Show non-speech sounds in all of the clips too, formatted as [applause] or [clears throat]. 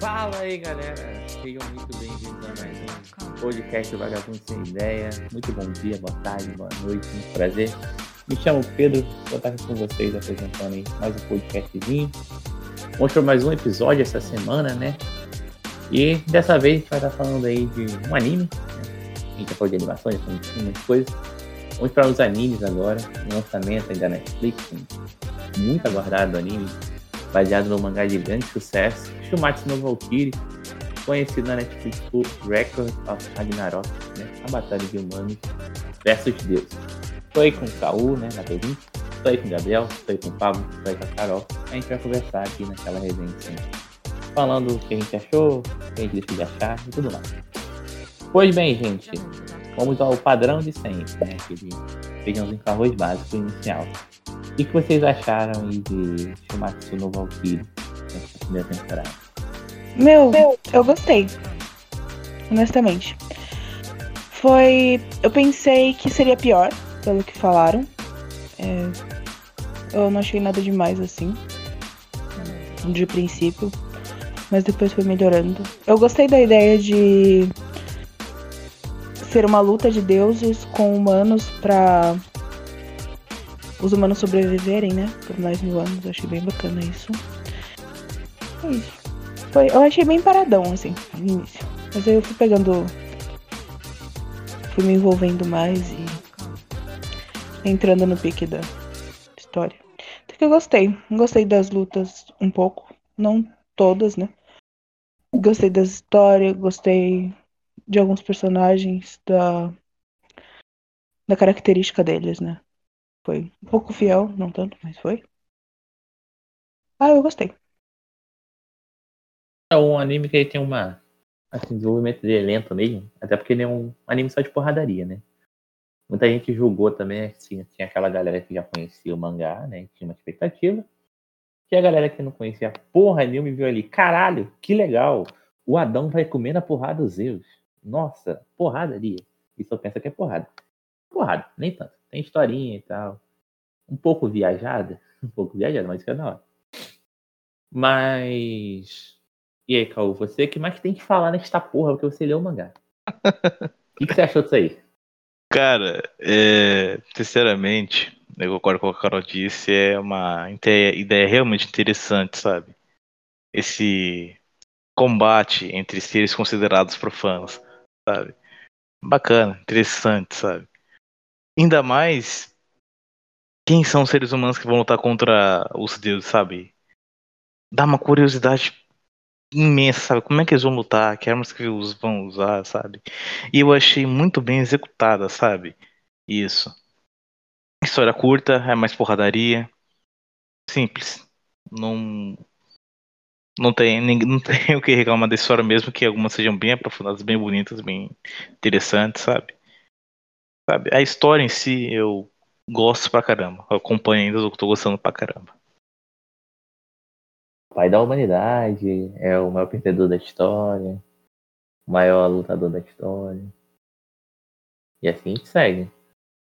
Fala aí, galera. Sejam muito bem-vindos a mais um podcast do Vagabundo Sem Ideia. Muito bom dia, boa tarde, boa noite, muito prazer. Me chamo Pedro, vou estar aqui com vocês apresentando aí mais um podcastzinho. Para mais um episódio essa semana, né? E dessa vez a gente vai estar falando aí de um anime. Né? A gente já falou de animações, já falou de muitas coisas. Vamos para os animes agora, um lançamento aí da Netflix, um muito aguardado anime, baseado no mangá de grande sucesso, Shumatsu no Valkyrie, conhecido na Netflix por Record of Ragnarok, né? a batalha de humanos versus deuses. Estou com o Caú, né, na P20, estou com o Gabriel, estou com o Pablo, estou com a Carol. A gente vai conversar aqui naquela resenha. Falando o que a gente achou, o que a gente decidiu achar e tudo mais. Pois bem, gente, vamos ao padrão de sempre, né? Aquele feijãozinho com arroz básico inicial. O que vocês acharam aí de Shumatsu no Valkyrie nessa primeira temporada? Meu, eu gostei. Honestamente. Foi. Eu pensei que seria pior, pelo que falaram. É, eu não achei nada demais assim. De princípio. Mas depois foi melhorando. Eu gostei da ideia de ser uma luta de deuses com humanos pra os humanos sobreviverem, né? Por mais mil anos. Eu achei bem bacana isso. É isso. Foi, eu achei bem paradão, assim, no início. Mas aí eu fui pegando. Fui me envolvendo mais e entrando no pique da história. Até que eu gostei. Gostei das lutas um pouco. Não todas, né? Gostei das histórias, gostei de alguns personagens, da, da característica deles, né? Foi um pouco fiel, não tanto, mas foi. Ah, eu gostei. É um anime que tem uma. Assim, desenvolvimento dele é lento mesmo. Até porque ele é um anime só de porradaria, né? Muita gente julgou também, assim, tinha aquela galera que já conhecia o mangá, né? Tinha uma expectativa. E a galera que não conhecia porra nenhuma viu ali, caralho, que legal! O Adão vai comer na porrada dos Zeus. Nossa, porradaria. E só pensa que é porrada. Porrada, nem tanto. Tem historinha e tal. Um pouco viajada. [laughs] Um pouco viajada, mas isso é da hora. Mas. E aí, Caô, você que mais tem que falar nesta porra, porque você leu o mangá. [laughs] O que, que você achou disso aí? Cara, é, sinceramente, eu concordo com o que a Carol disse, é uma ideia, ideia realmente interessante, sabe? Esse combate entre seres considerados profanos, sabe? Bacana, interessante, sabe? Ainda mais quem são os seres humanos que vão lutar contra os deuses, sabe? Dá uma curiosidade imensa, sabe? Como é que eles vão lutar, que armas que eles vão usar, sabe? E eu achei muito bem executada, sabe? Isso. História curta, é mais porradaria. Simples. Não. Não tem, [laughs] não tem o que reclamar da história mesmo, que algumas sejam bem aprofundadas, bem bonitas, bem interessantes, sabe? Sabe? A história em si eu gosto pra caramba. Eu acompanho ainda, eu tô gostando pra caramba. Pai da humanidade, é o maior perdedor da história, o maior lutador da história. E assim a gente segue.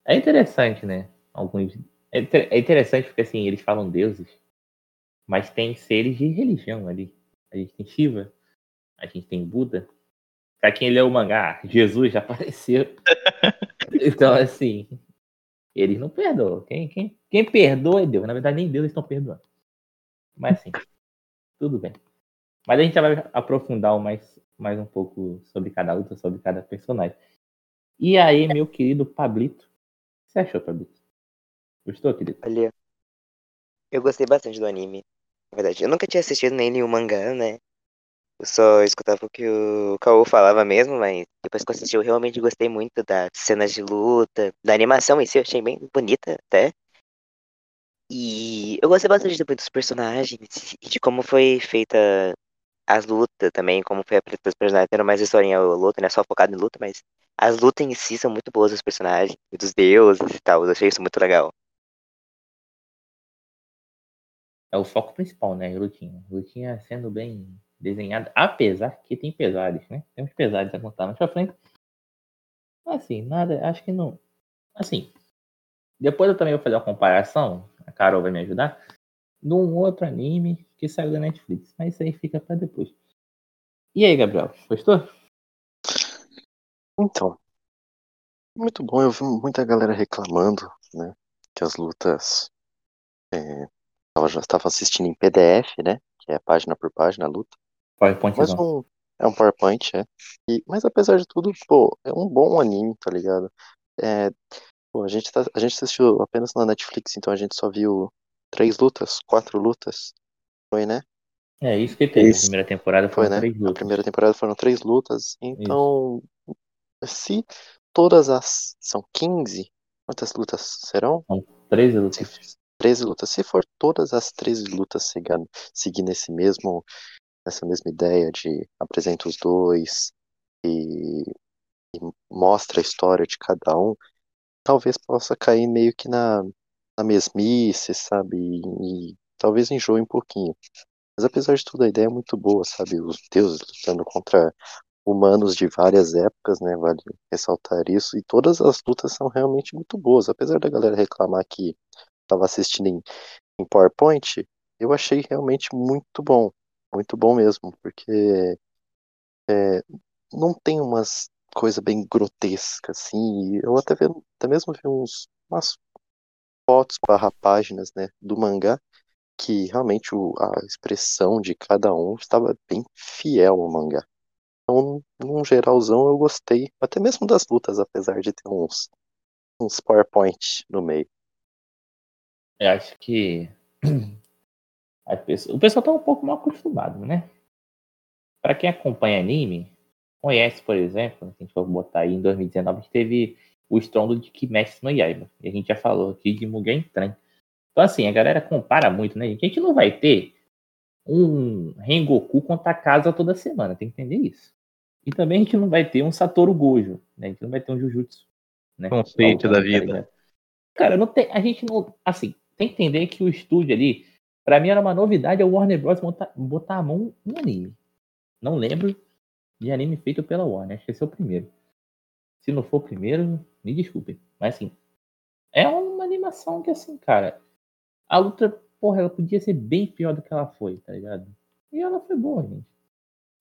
É interessante, né? Alguns. É, é interessante porque assim, eles falam deuses, mas tem seres de religião ali. A gente tem Shiva, a gente tem Buda. Pra quem leu o mangá, Jesus já [laughs] apareceu. [laughs] então, assim, eles não perdoam. Quem, quem, quem perdoa é Deus. Na verdade, nem Deus estão perdoando. Mas assim, tudo bem. Mas a gente já vai aprofundar mais, mais um pouco sobre cada luta, sobre cada personagem. E aí, meu querido Pablito, o que você achou, Pablito? Gostou, querido? Olha, eu gostei bastante do anime. Na verdade, eu nunca tinha assistido nem nenhum mangá, né? Eu só escutava o que o Kaô falava mesmo, mas depois que eu assisti, eu realmente gostei muito das cenas de luta, da animação em si, eu achei bem bonita até. E eu gostei bastante também dos personagens e de como foi feita as lutas também, como foi apresentado os personagens, tendo mais historinha luta, não é só focado em luta, mas as lutas em si são muito boas dos personagens, dos deuses e tal, eu achei isso muito legal. É o foco principal, né? Lutinha. Lutinha sendo bem desenhada, apesar que tem pesares, né? Tem uns pesares a contar mais pra frente. Assim, nada, acho que não. Assim, depois eu também vou fazer uma comparação, a Carol vai me ajudar. num outro anime que saiu da Netflix. Mas isso aí fica pra depois. E aí, Gabriel, gostou? Então, muito bom. Eu vi muita galera reclamando, né? Que as lutas. É, já estava assistindo em PDF, né? Que é página por página a luta. PowerPoint Mas não. um, é um PowerPoint, é. E, mas apesar de tudo, pô, é um bom anime, tá ligado? É, pô, a gente, tá, a gente assistiu apenas na Netflix, então a gente só viu três lutas, quatro lutas. Foi, né? É isso que teve. Isso. A primeira temporada Foi, foram né? três A lutas. primeira temporada foram três lutas. Então, se todas as. São 15? Quantas lutas serão? 13 Se, lutas. 13 lutas. Se for todas as 13 lutas seguindo, seguindo esse mesmo, essa mesma ideia de apresenta os dois e, e mostra a história de cada um, talvez possa cair meio que na, na mesmice, sabe? E, e talvez enjoe um pouquinho. Mas apesar de tudo, a ideia é muito boa, sabe? Os deuses lutando contra humanos de várias épocas, né? Vale ressaltar isso. E todas as lutas são realmente muito boas. Apesar da galera reclamar que estava assistindo em, em PowerPoint, eu achei realmente muito bom. Muito bom mesmo, porque é, não tem umas coisas bem grotescas, assim. Eu até, vi, até mesmo vi uns, umas fotos barra páginas, né, do mangá, que realmente o, a expressão de cada um estava bem fiel ao mangá. Então, num geralzão, eu gostei, até mesmo das lutas, apesar de ter uns, uns PowerPoint no meio. Eu acho que [clears throat] o pessoal tá um pouco mal acostumado, né? Pra quem acompanha anime, conhece, por exemplo, se a gente for botar aí em 2019, a gente teve o estrondo de Kimetsu no Yaiba. E a gente já falou aqui de Mugen Train. Então, assim, a galera compara muito, né, gente? A gente não vai ter um Rengoku contra a casa toda semana, tem que entender isso. E também a gente não vai ter um Satoru Gojo, né? A gente não vai ter um Jujutsu. Né? Conceito Tá da vida. Cara, não tem, a gente não. Assim, tem que entender que o estúdio ali, pra mim era uma novidade a Warner Bros. botar, botar a mão em anime. Não lembro de anime feito pela Warner. Acho que esse é o primeiro. Se não for o primeiro, me desculpem. Mas assim, é uma animação que, assim, cara, a luta, porra, ela podia ser bem pior do que ela foi, tá ligado? E ela foi boa, gente.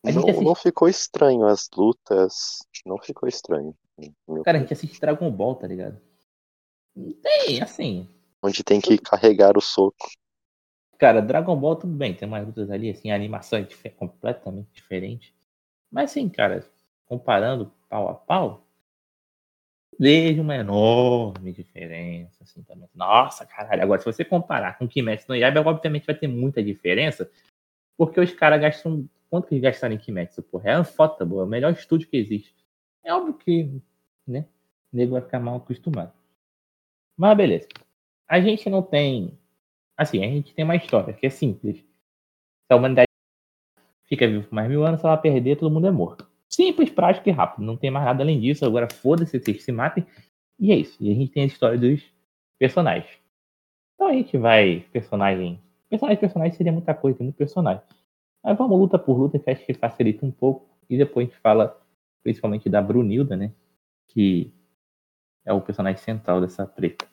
A gente Não, assiste- não ficou estranho as lutas, não ficou estranho. Cara, a gente assiste Dragon Ball, tá ligado? Tem, assim. onde tem que carregar o soco. Cara, Dragon Ball tudo bem, tem umas lutas ali, assim, a animação é dife- completamente diferente. Mas assim, cara, comparando pau a pau, vejo uma enorme diferença, assim, também. Nossa, caralho, agora se você comparar com o Kimetsu no Yaiba, obviamente vai ter muita diferença, porque os caras gastam, quanto que eles gastaram em Kimetsu, porra? É Ufotable, é o melhor estúdio que existe. É óbvio que, né, o nego vai ficar mal acostumado. Mas beleza. A gente não tem Assim, a gente tem uma história que é simples. Se a humanidade fica viva por mais mil anos, se ela perder, todo mundo é morto. Simples, prático e rápido. Não tem mais nada além disso. Agora foda-se, vocês se matem. E é isso. E a gente tem a história dos personagens. Então a gente vai. Personagem. Personagem, personagem seria muita coisa, tem muito personagem. Mas vamos luta por luta, que acho que facilita um pouco. E depois a gente fala principalmente da Brunilda, né? Que é o personagem central dessa treta.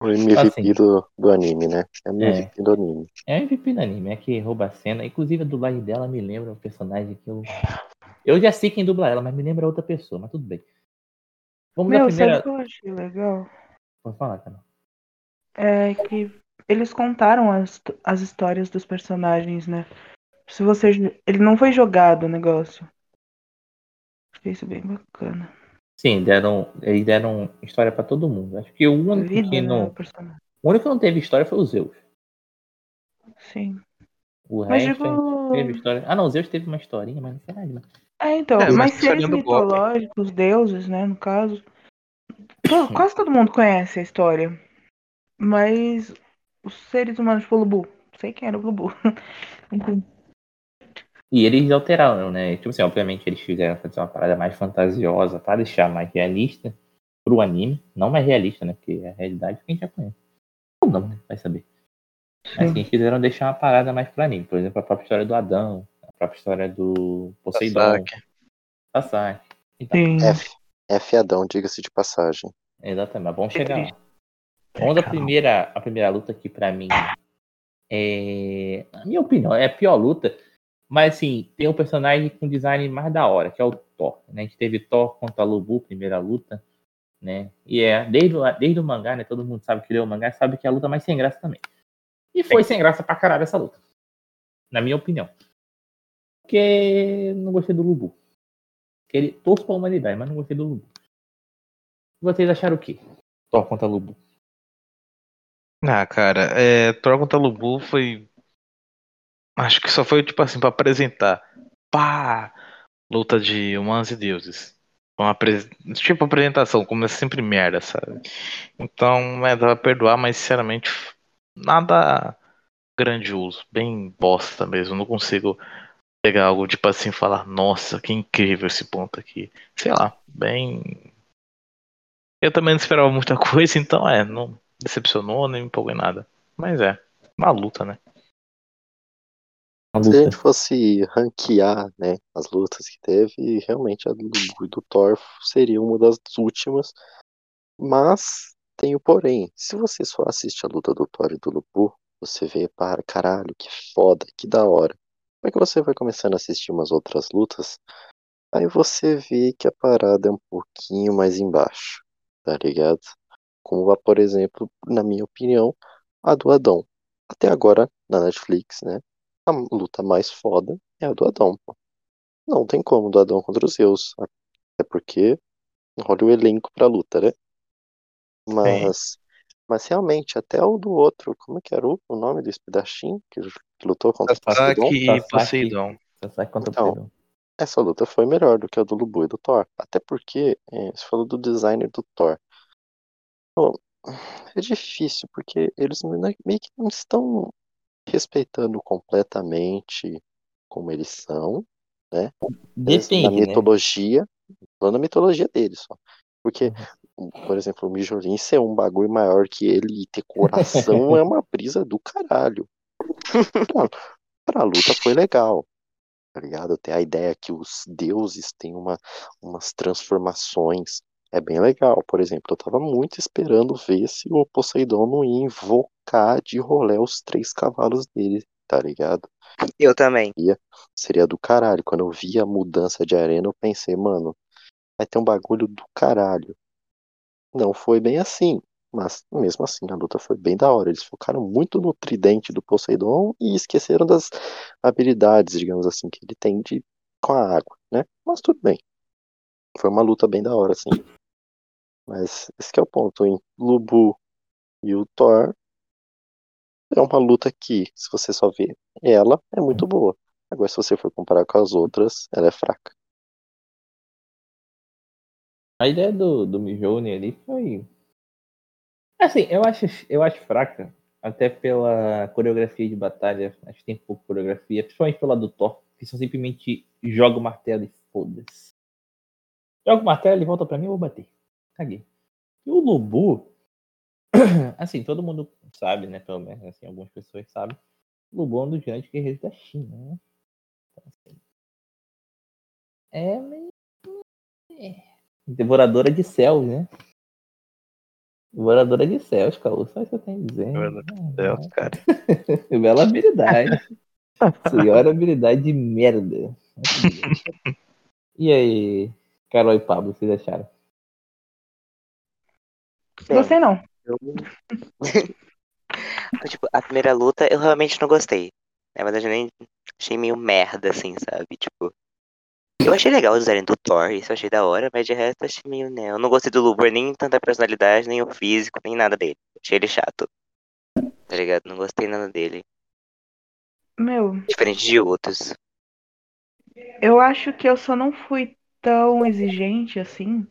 O MVP Assim. do, do anime, né? É o MVP do anime. É a MVP do anime, é que rouba a cena. Inclusive a dublagem dela me lembra um personagem que eu. Eu já sei quem dubla ela, mas me lembra outra pessoa, mas tudo bem. Vamos Meu, primeira. sabe o que eu achei legal? Pode falar, cara. É que eles contaram as, as histórias dos personagens, né? Se você. Ele não foi jogado o negócio. Achei isso bem bacana. Sim, deram, eles deram história pra todo mundo. Acho que o único Vida, que né, não. o personagem. O único que não teve história foi o Zeus. Sim. O Mas resto digo. teve história. Ah, não, o Zeus teve uma historinha, mas nada. né? É, então, É, mas mas seres mitológicos, deuses, né, no caso. quase todo mundo conhece a história. Mas os seres humanos, tipo o Lubu. Sei quem era o Lubu. [laughs] E eles alteraram, né? Tipo assim, obviamente eles fizeram fazer uma parada mais fantasiosa pra deixar mais realista pro anime. Não mais realista, né? Porque a realidade a gente já conhece. Ou não, né? Vai saber. Mas Sim. eles quiseram deixar uma parada mais pra anime. Por exemplo, a própria história do Adão, a própria história do Poseidon, Sasaki. Sasaki. Então. F, F Adão, diga-se de passagem. exatamente, mas vamos chegar lá. triste. Vamos à primeira, a primeira luta que pra mim É, na minha opinião, é a pior luta. Mas assim, tem um personagem com design mais da hora, que é o Thor. Né? A gente teve Thor contra Lubu, primeira luta. Né? E é, desde, desde o mangá, né? Todo mundo sabe que leu o mangá, sabe que é a luta mais sem graça também. E foi sem graça pra caralho essa luta. Na minha opinião. Porque não gostei do Lubu. Ele torço pra humanidade, mas não gostei do Lubu. Vocês acharam o quê? Thor contra Lubu. Ah, cara, é, Thor contra Lubu foi. Acho que só foi tipo assim pra apresentar. Pá! Luta de humanos e deuses. Uma apres- Tipo apresentação, como é sempre merda, sabe? Então, é, dá pra perdoar, mas sinceramente, nada grandioso. Bem bosta mesmo. Não consigo pegar algo tipo assim falar, nossa, que incrível esse ponto aqui. Sei lá, bem. Eu também não esperava muita [laughs] coisa, então é, não decepcionou, nem me empolgou em nada. Mas é, uma luta, né? Se a gente fosse ranquear, né, as lutas que teve, realmente a do do Thor seria uma das últimas. Mas tem o porém. Se você só assiste a luta do Thor e do Lubu, você vê, para, caralho, que foda, que da hora. Como é que você vai começando a assistir umas outras lutas? Aí você vê que a parada é um pouquinho mais embaixo, tá ligado? Como, por exemplo, na minha opinião, a do Adão. Até agora, na Netflix, né? A luta mais foda é a do Adão. Não tem como do Adão contra os Zeus. Até porque olha o elenco pra luta, né? Mas, mas realmente, até o do outro, como é que era o, o nome do espadachim que, lutou contra o Poseidon? E. Poseidon. Sasaki contra Então. Poseidon. Essa luta foi melhor do que a do Lubu e do Thor. Até porque, é, você falou do designer do Thor. Pô, é difícil, porque eles me- meio que não estão respeitando completamente como eles são, né? Eles- na Depende, né? mitologia, falando na mitologia deles só. Porque, por exemplo, o Mijolin ser um bagulho maior que ele e ter coração é uma brisa do caralho. [laughs] Pra luta foi legal, tá ligado? Ter a ideia que os deuses têm uma, umas transformações é bem legal. Por exemplo, eu tava muito esperando ver se o Poseidon não ia invocar de rolé os três cavalos dele, tá ligado? Eu também. Seria do caralho. Quando eu vi a mudança de arena, eu pensei, mano, vai ter um bagulho do caralho. Não foi bem assim. Mas mesmo assim, a luta foi bem da hora. Eles focaram muito no tridente do Poseidon e esqueceram das habilidades, digamos assim, que ele tem de com a água, né? Mas tudo bem. Foi uma luta bem da hora, assim. Mas esse é o ponto, hein? Lubu e o Thor é uma luta que, se você só vê ela, é muito boa. Agora, se você for comparar com as outras, ela é fraca. A ideia do, do Mijone ali foi. Assim, eu acho, eu acho fraca, até pela coreografia de batalha. Acho que tem pouco coreografia, principalmente pela do Thor, que só simplesmente joga o martelo e foda-se. Joga o martelo e volta pra mim, eu vou bater. Caguei. E o Lubu, [clears throat] assim, todo mundo sabe, né? Pelo menos assim, algumas pessoas sabem. O Lubu é um dos grandes guerreiros da China, né? Então, assim, é meio. É. Devoradora de céus, né? Devoradora de céus, Caô. Só isso que eu tenho a dizer. Devoradora Deus, cara. [laughs] Bela habilidade. [laughs] Senhora habilidade de merda. E aí, Carol e Pablo, vocês acharam? Gostei não. eu- [laughs] tipo, a primeira luta eu realmente não gostei. Na verdade, eu nem achei meio merda, assim, sabe? Tipo, eu achei legal o design do Thor, isso eu achei da hora, mas de resto eu achei meio, né? Eu não gostei do Luber nem tanto a personalidade, nem o físico, nem nada dele. Achei ele chato. Tá ligado? Não gostei nada dele. Meu, Diferente de outros. eu acho que eu só não fui tão exigente assim,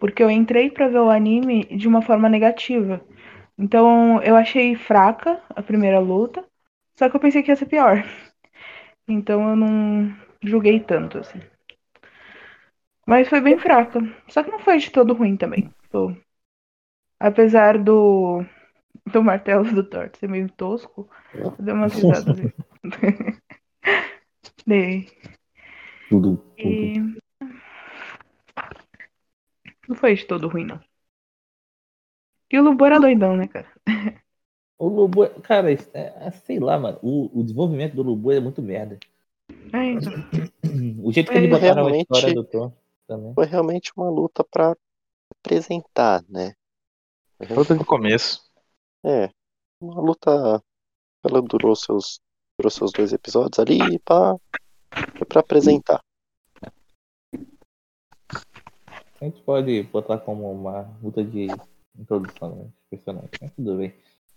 porque eu entrei pra ver o anime de uma forma negativa. Então, eu achei fraca a primeira luta, só que eu pensei que ia ser pior. [laughs] Então, eu não julguei tanto assim. Mas foi bem fraca. Só que não foi de todo ruim também. Tipo, apesar do do martelo do Thor ser meio tosco, eu dei umas risadas. [laughs] [laughs] Dei. Tudo, tudo. E. Não foi de todo ruim, não. E o Lubu era doidão, né, cara? O Lubu, cara, isso é- é- sei lá, mano. O, o desenvolvimento do Lubu é muito merda. É, então. [clears throat] O jeito que eles É, botaram a história do Thor também. Foi realmente uma luta pra apresentar, né? Luta de começo. É, uma luta. Ela durou seus, durou seus dois episódios ali pra, foi pra apresentar. A gente pode botar como uma luta de introdução né, dos personagens, mas tudo bem.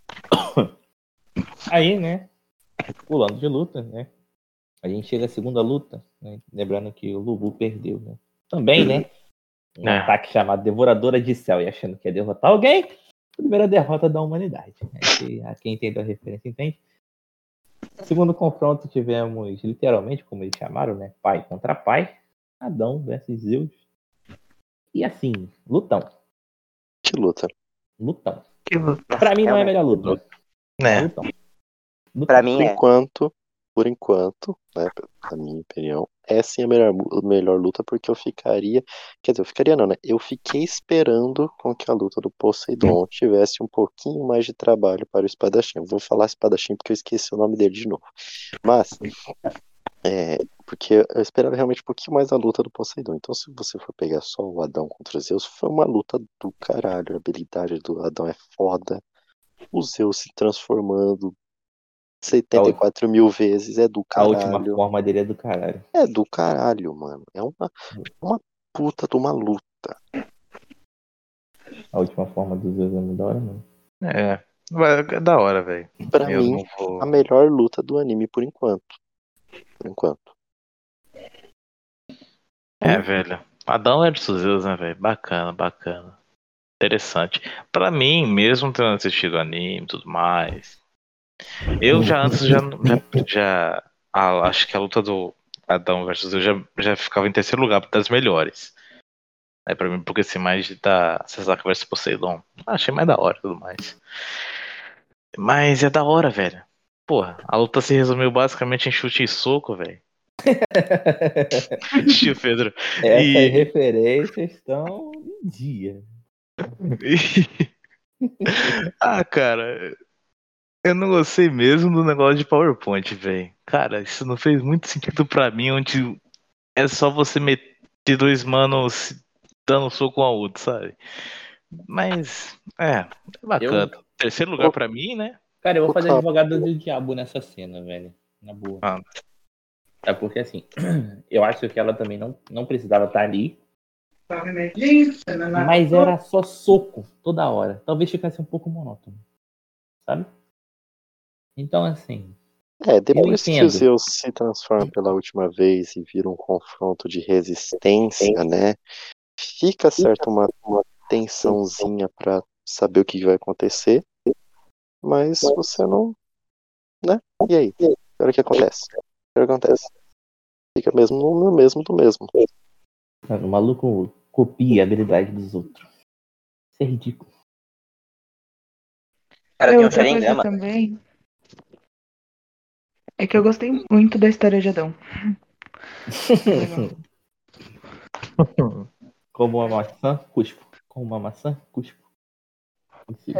[coughs] Aí, né? Pulando de luta, né? A gente chega à segunda luta, né? Lembrando que o Lubu perdeu, né? Também, né? Um É. ataque chamado Devoradora de Céu e achando que ia derrotar alguém. Primeira derrota da humanidade. né? Que- a quem entendeu a referência entende. Segundo confronto, tivemos literalmente, como eles chamaram, né? Pai contra pai. Adão versus Zeus. E assim, lutão. Que luta. Lutão. Que luta. Pra mim não é a melhor luta. Né? Lutão. Lutão. Pra mim Por é. enquanto, por enquanto, né, na minha opinião, é sim a melhor, melhor luta, porque eu ficaria. Quer dizer, eu ficaria não, né? Eu fiquei esperando com que a luta do Poseidon tivesse um pouquinho mais de trabalho para o espadachim. Eu vou falar espadachim porque eu esqueci o nome dele de novo. Mas. É, porque eu esperava realmente um pouquinho mais da luta do Poseidon. Então, se você for pegar só o Adão contra o Zeus, foi uma luta do caralho. A habilidade do Adão é foda. O Zeus se transformando 74 mil vezes é do A última caralho. forma dele é do caralho. É do caralho, mano. É uma, uma puta de uma luta. A última forma do Zeus é muito da hora, mano. É. Vai- É da hora, velho. Pra Eu mim, vou. a melhor luta do anime por enquanto. Por enquanto. É, velho. Adão versus Zeus, né, velho? Bacana, bacana. Interessante. Pra mim, mesmo tendo assistido anime e tudo mais, eu já antes já, já, já- a- acho que a luta do Adão versus Zeus já, já ficava em terceiro lugar das melhores. É pra mim, porque assim, mais da Sasaki versus Poseidon. Achei mais da hora tudo mais. Mas é da hora, velho. Porra, a luta se resumiu basicamente em chute e soco, velho. [laughs] Tio Pedro. Essas E- referências estão em dia. [laughs] ah, cara, eu não gostei mesmo do negócio de PowerPoint, velho. Cara, isso não fez muito sentido pra mim, onde é só você meter dois manos dando soco um ao outro, sabe? Mas, é, é bacana. Terceiro lugar pra mim, né? Cara, eu vou fazer advogado do diabo nessa cena, velho. Na boa. Ah. É porque assim, [clears throat] eu acho que ela também não, não precisava estar ali. Mas era só soco toda hora. Talvez ficasse um pouco monótono. Sabe? Então, assim. É, depois que o Zeus se transforma pela última vez e vira um confronto de resistência, né? Fica certo uma, uma tensãozinha pra saber o que vai acontecer. Mas você não. Né? E aí? Agora o que acontece? O que acontece? Fica mesmo no mesmo do mesmo. Mano, o maluco copia a habilidade dos outros. Isso é ridículo. Cara, É, tem um Sharingan, também é que eu gostei muito da história de Adão. [laughs] Como uma maçã, cuspo. Como uma maçã, cuspo. Enfim.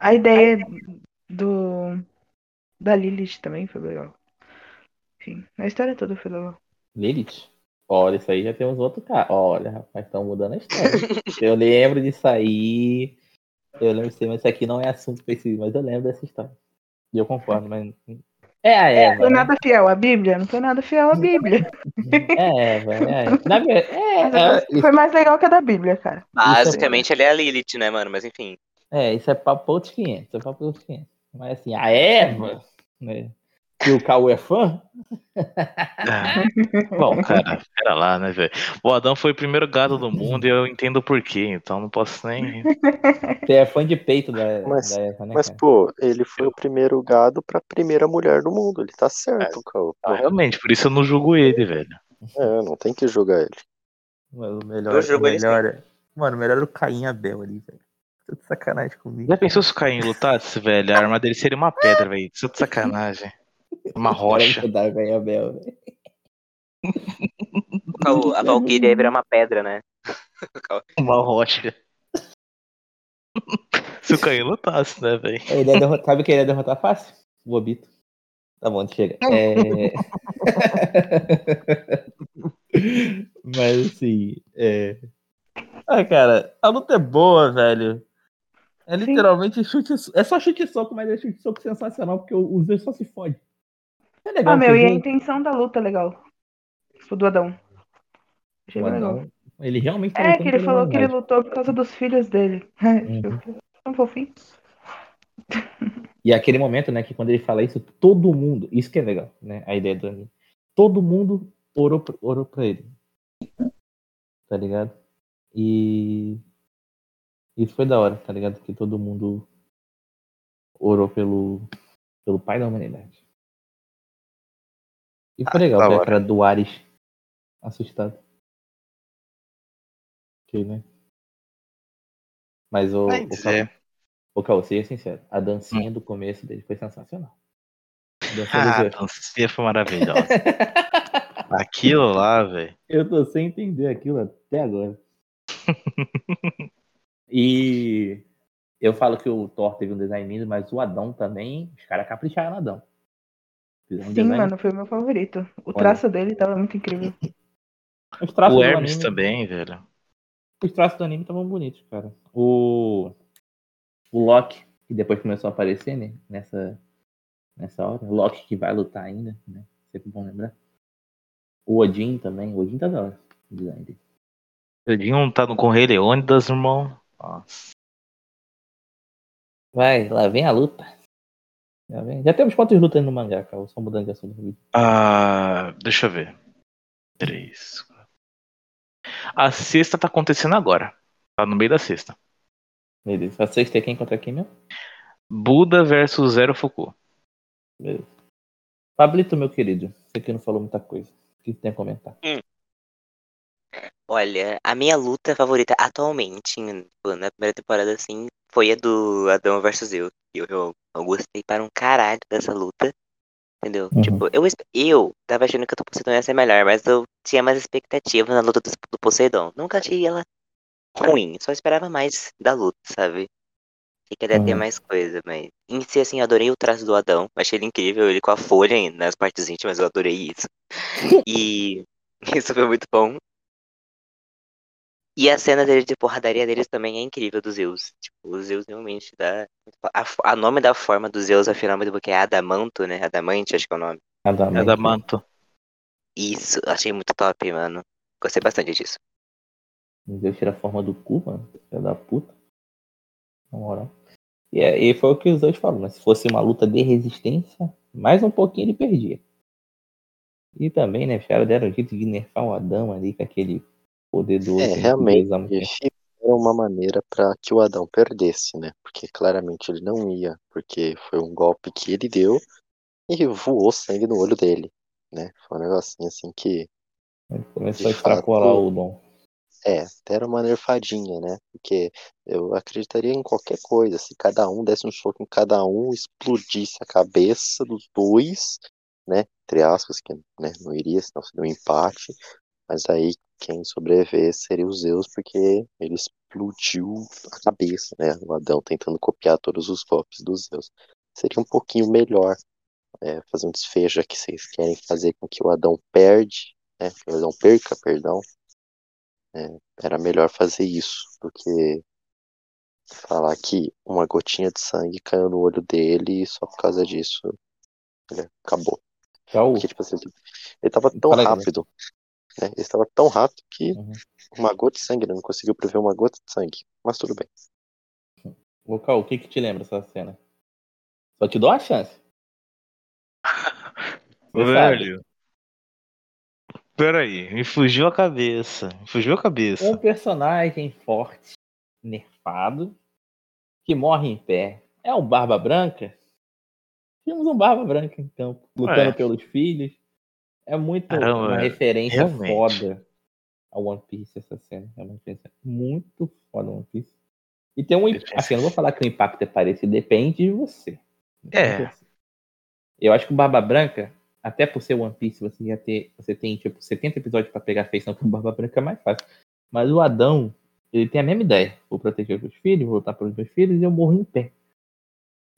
A ideia do da Lilith também foi legal. Enfim, a história toda foi legal. Lilith? Olha, isso aí já temos outro cara. Olha, rapaz, estão mudando a história. eu lembro disso aí. Eu lembro disso aí, mas isso aqui não é assunto esse, mas eu lembro dessa história. E eu concordo, mas. É a Eva. Foi né? nada fiel à Bíblia? Não foi nada fiel à Bíblia. É Eva, é. Na verdade, é, é, foi mais legal que a da Bíblia, cara. Basicamente, ele é a Lilith, né, mano? Mas enfim. É, isso é papo pra outros 500. Isso é papo outros 500. Mas assim, a Eva, né? Que o Cauê é fã, Ah, Bom, cara, pera lá, né, velho? O Adão foi o primeiro gado do mundo e eu entendo o porquê, então não posso nem. você é fã de peito da, Mas- da Eva, né, Mas, cara? pô, ele foi o primeiro gado pra primeira mulher do mundo. Ele tá certo, Cal. Ah, realmente, por isso eu não julgo ele, velho. É, não tem que julgar ele. Mano, o melhor, Eu jogo o ele melhor é... Mano, o melhor era o Caim Abel ali, velho. Tô de sacanagem comigo. Já pensou se o Caim lutasse, velho? A arma dele seria uma pedra, velho. Isso é de sacanagem. Uma rocha. Da Caim e Abel, velho. [laughs] A Valkyria ia virar uma pedra, né? [laughs] Uma rocha. [laughs] Se o Caim lutasse, né, velho? Ele ia derrotar, sabe quem ele ia derrotar fácil? O Obito. Tá bom, chega. É... Mas assim. É... Ah, cara, a luta é boa, velho. É Sim. literalmente [laughs] chute. É só chute soco, mas é chute soco sensacional, porque o Zeus só se fode. É legal. Ah, meu, e a intenção da luta é legal. Tipo, do Adão. Achei bem legal. Ele realmente tá É, que ele falou que ele lutou por causa dos filhos dele. [laughs] Uhum. Tão fofinho. E aquele momento, né, que quando ele fala isso, todo mundo, isso que é legal, né, a ideia do anime. Todo mundo orou, orou pra ele. Tá ligado? E isso foi da hora, tá ligado? Que todo mundo orou pelo, pelo pai da humanidade. E foi Ah, legal ver a cara do Ares assustado. Ok, né? Mas o, o, Cal- é. seja sincero, a dancinha do começo dele foi sensacional. A dancinha Ah, dancinha foi maravilhosa. [laughs] Aquilo lá, velho. Eu tô sem entender aquilo até agora. [laughs] e eu falo que o Thor teve um design lindo, mas o Adão também, os caras capricharam no Adão. Um Sim, design- mano, foi o meu favorito. O traço dele tava muito incrível. Os traços O Hermes anime, também, velho. Os traços do anime estavam bonitos, cara. O o Loki, que depois começou a aparecer, né, nessa nessa hora. O Loki que vai lutar ainda, né? Sempre bom lembrar. O Odin também, o Odin tá da hora. o design dele. O Dinho tá no com o Rei Leônidas, irmão. Nossa. Vai, lá vem a luta. Já, vem. Já temos quantas lutas no mangá, cara? Só mudando de assunto. Ah, deixa eu ver. Três. quatro. A sexta tá acontecendo agora. Tá no meio da sexta. Beleza. A sexta é quem contra quem mesmo? Buda versus Zero Fuku. Beleza. Pablito, meu querido, você que não falou muita coisa. O que tem a comentar? Olha, a minha luta favorita atualmente, na primeira temporada, assim, foi a do Adão versus eu. Eu, eu, eu gostei para um caralho dessa luta. Entendeu? Uhum. Tipo, eu, eu tava achando que a do Poseidon ia ser melhor, mas eu tinha mais expectativa na luta do, do Poseidon. Nunca achei ela ruim, só esperava mais da luta, sabe? Achei que ia ter Uhum. mais coisa, mas em si, assim, eu adorei o traço do Adão. Achei ele incrível, ele com a folha nas partes íntimas, eu adorei isso. E [laughs] isso foi muito bom. E a cena dele de porradaria deles também é incrível, dos Zeus. Tipo, o Zeus realmente dá. A, a nome da forma do Zeus, afinal, porque é Adamanto, né? Adamante, acho que é o nome. Adamante. Adamanto. Isso, achei muito top, mano. Gostei bastante disso. Deus tira a forma do cu, mano. Filho da puta. Na moral. E, é- e foi o que os dois falaram, né? Se fosse uma luta de resistência, mais um pouquinho ele perdia. E também, né, os caras deram um jeito de nerfar o Adão ali com aquele poder do É, realmente, fizeram uma maneira para que o Adão perdesse, né? Porque claramente ele não ia, porque foi um golpe que ele deu e voou sangue no olho dele, né? Foi um negocinho assim que, Ele começou a extrapolar o dom. é, deram uma nerfadinha, né? Porque eu acreditaria em qualquer coisa, se cada um desse um soco em cada um, explodisse a cabeça dos dois, né? Entre aspas, que né, não iria, senão seria um empate. Mas aí quem sobreviver seria o Zeus, porque ele explodiu a cabeça, né? O Adão tentando copiar todos os golpes do Zeus. Seria um pouquinho melhor é, fazer um desfecho, que vocês querem fazer com que o Adão perde, né? Que o Adão perca, perdão. É, era melhor fazer isso do que falar que uma gotinha de sangue caiu no olho dele e só por causa disso ele acabou. Raul, Porque, tipo assim, ele tava tão rápido, né? Ele estava tão rápido que Uhum. uma gota de sangue, não conseguiu prever uma gota de sangue. Mas tudo bem. Local, o que que te lembra essa cena? Só te dou uma chance. [laughs] Velho. Peraí, me fugiu a cabeça. Me fugiu a cabeça. Um personagem forte, nerfado, que morre em pé. É o Barba Branca? Temos um Barba Branca em campo, lutando É. pelos filhos. É muito Caramba, uma referência Realmente. foda ao One Piece essa cena. É uma referência muito foda One Piece. E tem um. Assim, eu não vou falar que o impacto é parecido, depende de você. É. Eu acho que o Barba Branca, até por ser One Piece, você já ter. Você tem tipo 70 episódios pra pegar a feição com o Barba Branca é mais fácil. Mas o Adão, Ele tem a mesma ideia. Vou proteger os meus filhos, vou lutar pelos meus filhos e eu morro em pé.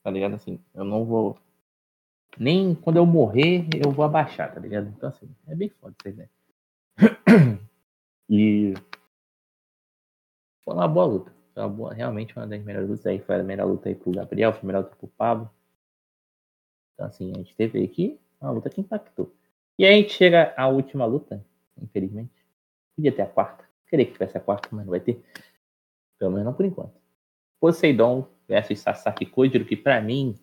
Tá ligado? Assim, eu não vou. Nem quando eu morrer, eu vou abaixar, tá ligado? Então, assim, é bem foda essa ideia. [clears throat] E. Foi uma boa luta. Foi uma boa, realmente uma das melhores lutas aí. Foi a melhor luta aí pro Gabriel, foi a melhor luta pro Pablo. Então, assim, a gente teve aqui uma luta que impactou. E aí a gente chega à última luta, infelizmente. Podia ter a quarta. Queria que tivesse a quarta, mas não vai ter. Pelo menos não por enquanto. Poseidon versus Sasaki Kojiro, que pra mim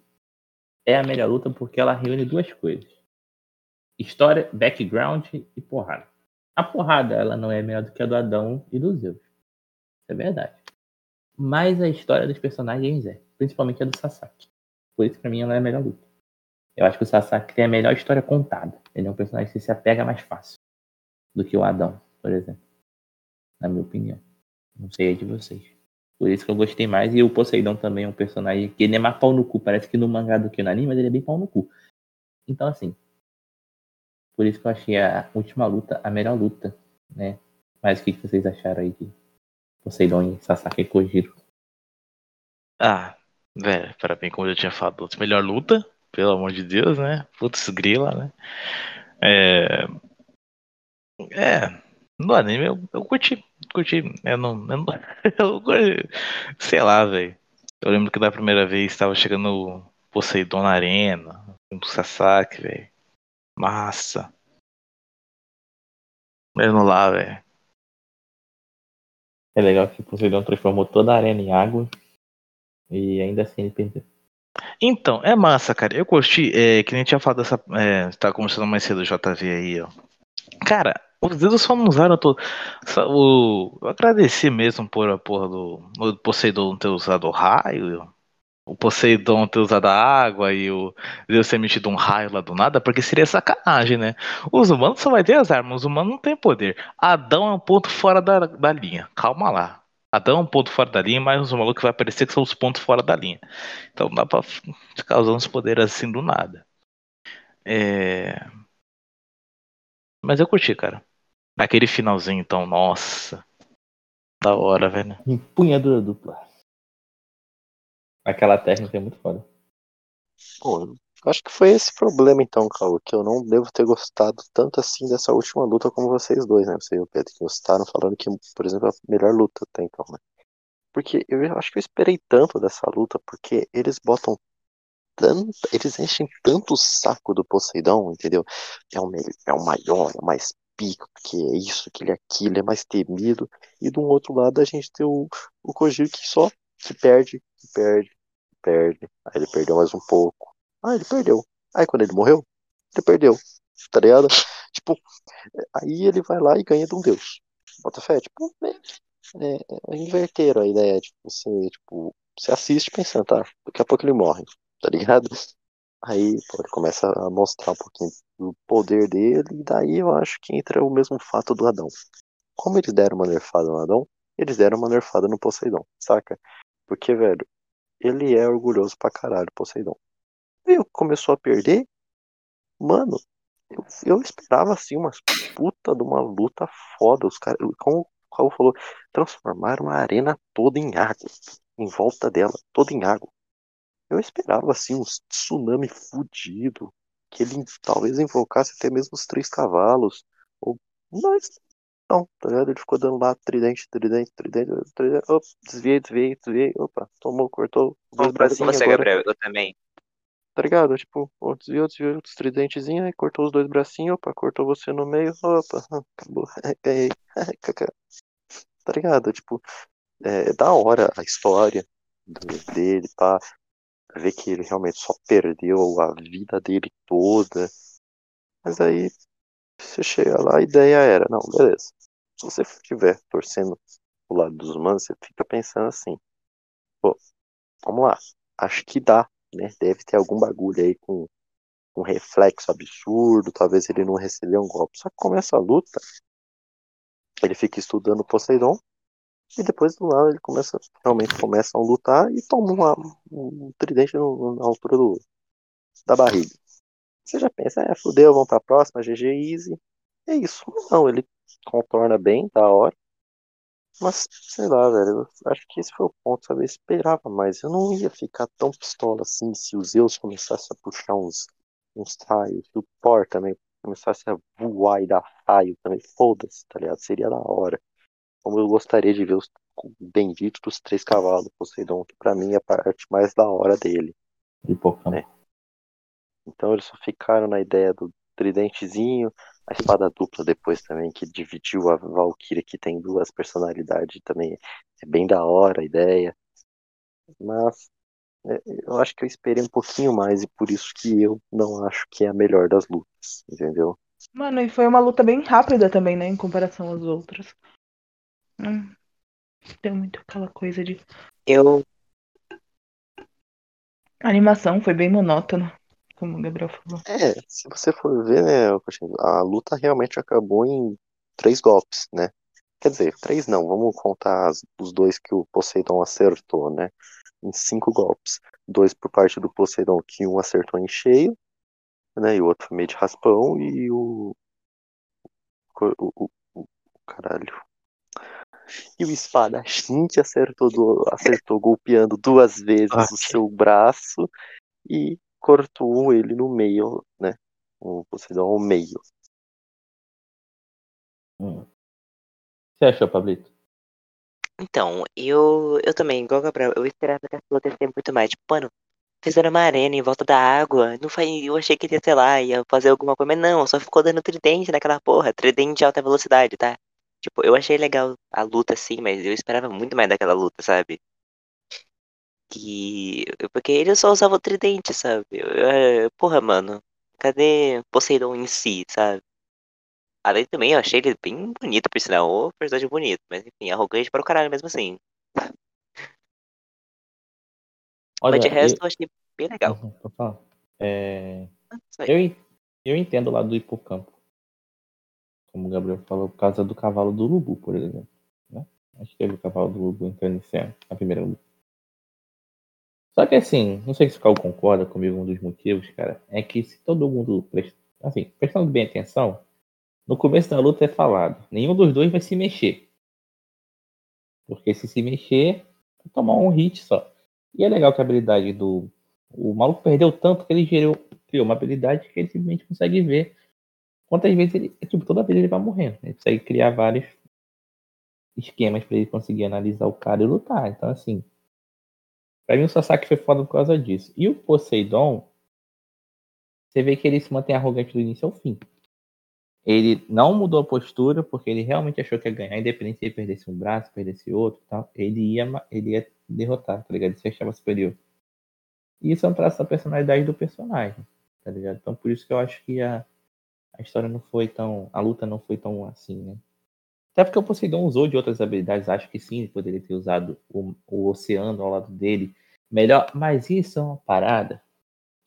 é a melhor luta porque ela reúne duas coisas. História, background e porrada. A porrada, ela não é melhor do que a do Adão e do Zeus. É verdade. Mas a história dos personagens é. Principalmente a do Sasaki. Por isso, pra mim, ela é a melhor luta. Eu acho que o Sasaki tem a melhor história contada. Ele é um personagem que se apega mais fácil do que o Adão, por exemplo. Na minha opinião. Não sei a de vocês. Por isso que eu gostei mais. E o Poseidon também é um personagem que ele é mais pau no cu. Parece que no mangá do que no anime, mas ele é bem pau no cu. Então, assim. Por isso que eu achei a última luta a melhor luta, né? Mas o que vocês acharam aí de Poseidon e Sasaki Kojiro? Ah, velho, para bem, como eu tinha falado, melhor luta, pelo amor de Deus, né? Putz, grila, né? É. É. No anime eu, eu curti. Curti. Eu não. Eu, não, [laughs] eu sei lá, velho. Eu lembro que da primeira vez estava chegando o Poseidon na arena. O Sasaki, velho. Massa. Mesmo lá, velho. É legal que o Poseidon transformou toda a arena em água. E ainda assim ele perdeu. Então, é massa, cara. Eu curti, é, que nem tinha falado dessa. É, tá conversando mais cedo o JV aí, ó. Cara, os dedos só não usaram todo. O, eu agradeci mesmo por a porra do, do Poseidon ter usado o raio. O Poseidon ter usado a água e o Deus ter emitido um raio lá do nada, porque seria sacanagem, né? Os humanos só vai ter as armas, os humanos não tem poder. Adão é um ponto fora da, da linha. Calma lá. Adão é um ponto fora da linha, mas os malucos vai aparecer que são os pontos fora da linha. Então dá pra ficar usando os poderes assim do nada. É... Mas eu curti, cara. Naquele finalzinho, então, nossa. Da hora, velho. Empunhadura dupla. Aquela técnica é muito foda. Pô, acho que foi esse problema então, Caio, que eu não devo ter gostado tanto assim dessa última luta como vocês dois, né? Você e o Pedro, que gostaram falando que, por exemplo, é a melhor luta até então, né? Porque eu acho que eu esperei tanto dessa luta, porque eles botam tanto, eles enchem tanto o saco do Poseidon, entendeu? É o, é o maior, é o mais pico, que é isso, que ele é aquilo, é mais temido. E do outro lado a gente tem o, o Kojiro que só se perde, se perde, perde. Aí ele perdeu mais um pouco. Ah, ele perdeu. Aí quando ele morreu, ele perdeu. Tá ligado? Tipo, aí ele vai lá e ganha de um deus. Bota fé, tipo, é, é, é inverteram a ideia, tipo, você, tipo, você assiste pensando, tá, daqui a pouco ele morre, tá ligado? Aí pô, ele começa a mostrar um pouquinho do poder dele, e daí eu acho que entra o mesmo fato do Adão. Como eles deram uma nerfada no Adão, eles deram uma nerfada no Poseidon, saca? Porque, velho, ele é orgulhoso pra caralho, Poseidon. E começou a perder, mano, eu, eu esperava assim uma puta de uma luta foda. Os caras, como o Raul falou, transformaram a arena toda em água, em volta dela, toda em água. Eu esperava assim um tsunami fudido, que ele talvez invocasse até mesmo os três cavalos. Ou, mas não, tá ligado? Ele ficou dando lá tridente, tridente, tridente, tridente. Opa, desviei, desviei, desviei. Opa, tomou, cortou. Vamos pra você, Gabriel, eu também. Tá ligado? Tipo, ó, desviou, desviou os tridentezinhos, aí cortou os dois bracinhos, opa, cortou você no meio, opa, [laughs] acabou, [laughs] ganhei. [laughs] tá ligado? Tipo, é, é da hora a história dele, pá. Ver que ele realmente só perdeu a vida dele toda. Mas aí, você chega lá, a ideia era, não, beleza. Se você estiver torcendo pro lado dos humanos, você fica pensando assim, pô, vamos lá, acho que dá né? Deve ter algum bagulho aí com um reflexo absurdo, talvez ele não recebeu um golpe. Só que começa a luta, ele fica estudando Poseidon, e depois do lado ele começa, realmente começa a lutar e toma uma, um tridente no, na altura do, da barriga. Você já pensa, é, fudeu, vamos pra próxima, GG Easy. É isso. Não, ele contorna bem, da hora. Mas, sei lá, velho, acho que esse foi o ponto, sabe? Eu esperava mais. Eu não ia ficar tão pistola assim se os Zeus começassem a puxar uns, uns raios, se o Thor também começasse a voar e dar raio também. Foda-se, tá ligado? Seria da hora. Como eu gostaria de ver os benditos dos três cavalos, Poseidon, que pra mim é a parte mais da hora dele. Hipocampo. É. Então eles só ficaram na ideia do tridentezinho, a espada dupla depois também, que dividiu a Valkyria, que tem duas personalidades também. É bem da hora a ideia. Mas é, eu acho que eu esperei um pouquinho mais e por isso que eu não acho que é a melhor das lutas, entendeu? Mano, e foi uma luta bem rápida também, né? Em comparação às outras. Não tem muito aquela coisa de. Eu, A animação foi bem monótona, como o Gabriel falou. É, se você for ver, né, a luta realmente acabou em três golpes, né? Quer dizer, três não, vamos contar os dois que o Poseidon acertou, né? Em cinco golpes. Dois por parte do Poseidon, que um acertou em cheio, né? E o outro foi meio de raspão, e o. O, o, o- caralho. E o espadachim que acertou, do- acertou golpeando duas vezes o Ok. seu braço e cortou ele no meio, né? O Poseidon ao meio. Hum. O que você achou, Pablito? então, eu, eu também, igual o Gabriel, eu esperava que essa luta ia ser muito mais. Tipo, mano, fizeram uma arena em volta da água. Não foi, eu achei que ia, sei lá, ia fazer alguma coisa, mas não, só ficou dando tridente naquela porra. Tridente de alta velocidade, tá? Tipo, eu achei legal a luta sim, mas eu esperava muito mais daquela luta, sabe? Que. Porque ele só usava o tridente, sabe? Eu- Porra, mano. Cadê Poseidon em si, sabe? Além também, eu achei ele bem bonito, por sinal. Ô, personagem bonito. Mas enfim, arrogante para o caralho mesmo assim. Olha, mas de resto, eu- eu achei bem legal. Uhum. É, eu, eu entendo lá do hipocampo. Como o Gabriel falou, por causa do cavalo do Lubu, por exemplo. Né? Acho que teve o cavalo do Lubu entrando em cena, na primeira luta. Só que assim, não sei se o Cal concorda comigo, um dos motivos, cara, é que se todo mundo presta, assim, prestando bem atenção, no começo da luta é falado, nenhum dos dois vai se mexer. Porque se se mexer, vai tomar um hit só. E é legal que a habilidade do. O maluco perdeu tanto que ele gerou, criou uma habilidade que ele simplesmente consegue ver quantas vezes ele. Tipo, toda vez ele vai morrendo. Ele consegue criar vários esquemas pra ele conseguir analisar o cara e lutar. Então, assim. Pra mim o Sasaki foi foda por causa disso. E o Poseidon, você vê que ele se mantém arrogante do início ao fim. Ele não mudou a postura porque ele realmente achou que ia ganhar, independente se ele perdesse um braço, perdesse outro tal. Ele ia, ele ia derrotar, tá ligado? Ele se achava superior. E isso é um traço da personalidade do personagem, tá ligado? Então por isso que eu acho que a, a história não foi tão. A luta não foi tão assim, né? Até porque o Poseidon usou de outras habilidades, acho que sim, ele poderia ter usado o, o oceano ao lado dele melhor, mas isso é uma parada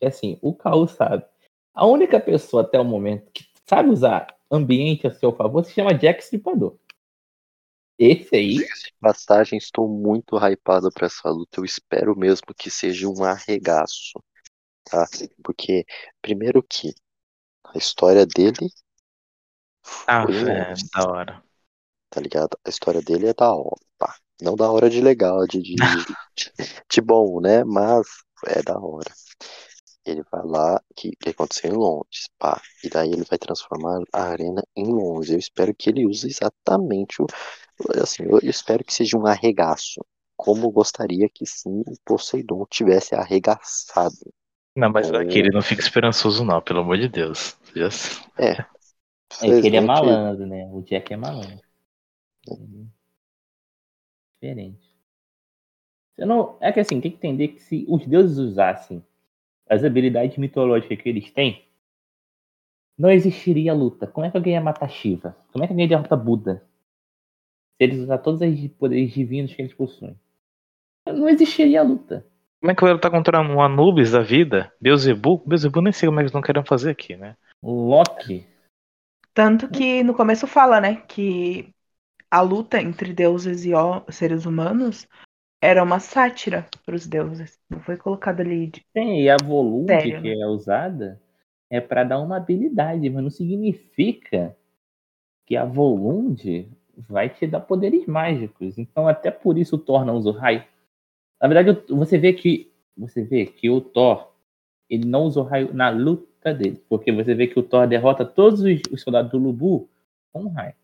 que assim, o Caô sabe. A única pessoa até o momento que sabe usar ambiente a seu favor se chama Jack Stripador. Esse aí, Passagem, estou muito hypado pra essa luta. Eu espero mesmo que seja um arregaço, tá? Porque, primeiro que a história dele Ah, é, da hora. tá ligado? A história dele é da hora, pá. Não da hora de legal, de, de, de, [laughs] de bom, né? Mas é da hora. Ele vai lá, que, que aconteceu em Londres, pá. E daí ele vai transformar a arena em Londres. Eu espero que ele use exatamente o. Assim, eu espero que seja um arregaço. Como gostaria que sim o Poseidon tivesse arregaçado. Não, mas É. aqui ele não fica esperançoso, não, pelo amor de Deus. Já- é que ele é malandro, né? O Jack é malandro. Ele- Diferente. Você não... É que assim, tem que entender que se os deuses usassem as habilidades mitológicas que eles têm, não existiria luta. Como é que alguém ia matar Shiva? Como é que alguém derrota Buda? Se eles usar todos os poderes divinos que eles possuem. Não existiria luta. Como é que vai lutar contra um Anubis da vida? Beuzebu? Beuzebu nem sei como é que eles não querem fazer aqui, né? O Loki. Tanto que no começo fala, né, que a luta entre deuses e seres humanos era uma sátira para os deuses. Não foi colocado ali de. Tem, e a Volunde Sério, que é usada é para dar uma habilidade, mas não significa que a Volunde vai te dar poderes mágicos. Então até por isso torna o raio. Na verdade, você vê que você vê que o Thor ele não usou raio na luta dele, porque você vê que o Thor derrota todos os, os soldados do Lubu com um raio.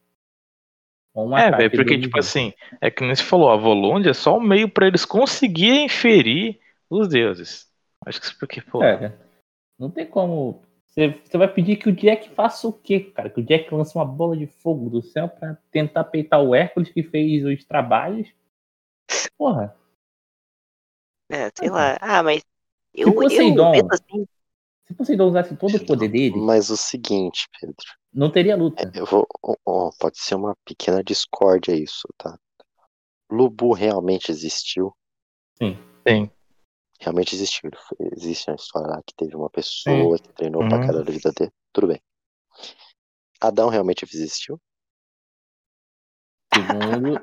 Um é, velho, porque, tipo assim, é que nem se falou, a Volundia é só um meio para eles conseguirem inferir os deuses. Acho que isso porque, pô. É, não tem como. Você, você vai pedir que o Jack faça o quê, cara? Que o Jack lance uma bola de fogo do céu para tentar peitar o Hércules que fez os trabalhos. Porra. É, sei lá. Ah, mas. Eu, se Poseidon, eu assim... se Poseidon usasse todo o poder dele. Mas o seguinte, Pedro. Não teria luta. É, eu vou. Oh, pode ser uma pequena discórdia isso, tá? Lubu realmente existiu? Sim. Sim. Realmente existiu. Existe uma história lá que teve uma pessoa Sim. que treinou uhum. pra caralho a vida dele. Tudo bem. Adão realmente existiu? Segundo,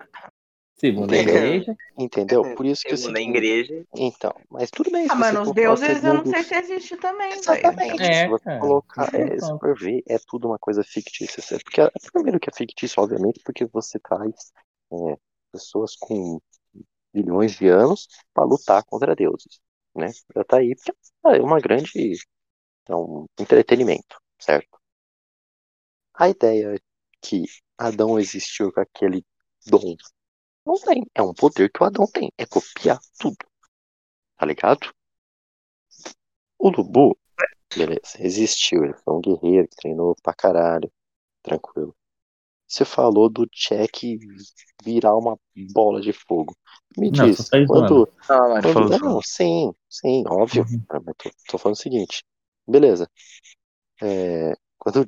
Segundo a igreja. Entendeu? Por isso que Segundo a igreja. Então, mas tudo bem. Ah, mas os deuses segundo... eu não sei se existe também. Exatamente. É, se você colocar, é, se for ver, é tudo uma coisa fictícia. Porque, primeiro que é fictício, obviamente, porque você traz é, pessoas com bilhões de anos para lutar contra deuses. Né? Já tá aí porque é uma grande. É um entretenimento, certo? A ideia que Adão existiu com aquele dom não tem. É um poder que o Adão tem. É copiar tudo. Tá ligado? O Lubu, beleza, existiu. Ele foi um guerreiro que treinou pra caralho. Tranquilo. Você falou do Jack virar uma bola de fogo. Me não, diz, quando. Ah, quando não, sim, sim, óbvio. Uhum. Tô, tô, falando o seguinte. Beleza. É, quando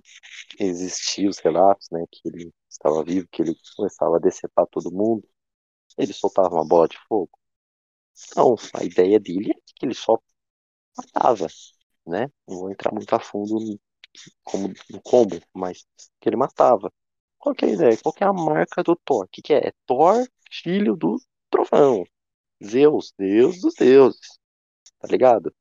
existiam os relatos, né, que ele estava vivo, que ele começava a decepar todo mundo, ele soltava uma bola de fogo? Não, a ideia dele é que ele só matava, né? Não vou entrar muito a fundo no, como, no combo, mas que ele matava. Qual que é a ideia? Qual que é a marca do Thor? O que, que é? É Thor, filho do trovão. Zeus, deus dos deuses. Tá ligado?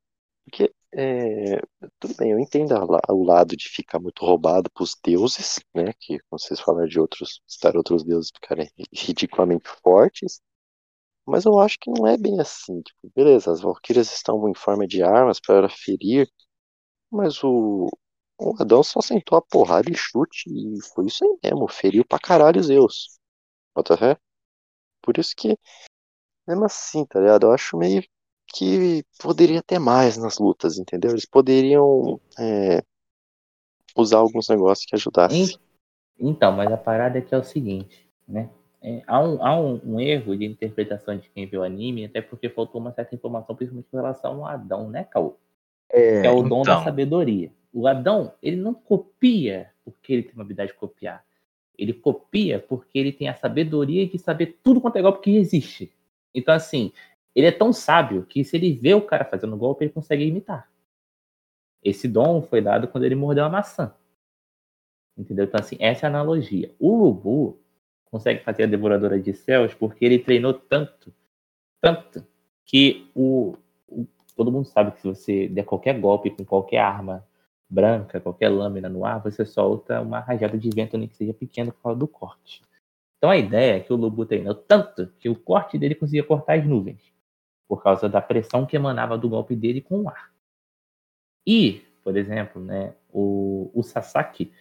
É, tudo bem, eu entendo o lado de ficar muito roubado pros deuses, né? Que vocês falaram de outros, citar outros deuses ficarem [laughs] ridiculamente fortes. Mas eu acho que não é bem assim. Tipo, beleza, as valquírias estão em forma de armas para ferir, mas o, o Adão só sentou a porrada e chute e foi isso aí mesmo. Feriu pra caralho Zeus. Bota fé? Por isso que, mesmo assim, tá ligado? Eu acho meio que poderia ter mais nas lutas, entendeu? Eles poderiam é, usar alguns negócios que ajudassem. Então, mas a parada é que é o seguinte, né? É, há um, há um, um, erro de interpretação de quem viu o anime, até porque faltou uma certa informação, principalmente com relação ao Adão, né, Caô? É, que é o dom então. da sabedoria. O Adão, ele não copia porque ele tem uma habilidade de copiar. Ele copia porque ele tem a sabedoria de saber tudo quanto é golpe que existe. Então, assim, ele é tão sábio que se ele vê o cara fazendo golpe, ele consegue imitar. Esse dom foi dado quando ele mordeu a maçã. Entendeu? Então, assim, essa é a analogia. O Lubu consegue fazer a Devoradora de Céus porque ele treinou tanto, tanto, que o, o, todo mundo sabe que se você der qualquer golpe com qualquer arma branca, qualquer lâmina no ar, você solta uma rajada de vento, nem que seja pequena, por causa do corte. Então a ideia é que o Lubu treinou tanto que o corte dele conseguia cortar as nuvens por causa da pressão que emanava do golpe dele com o ar. E, por exemplo, né, o, o Sasaki,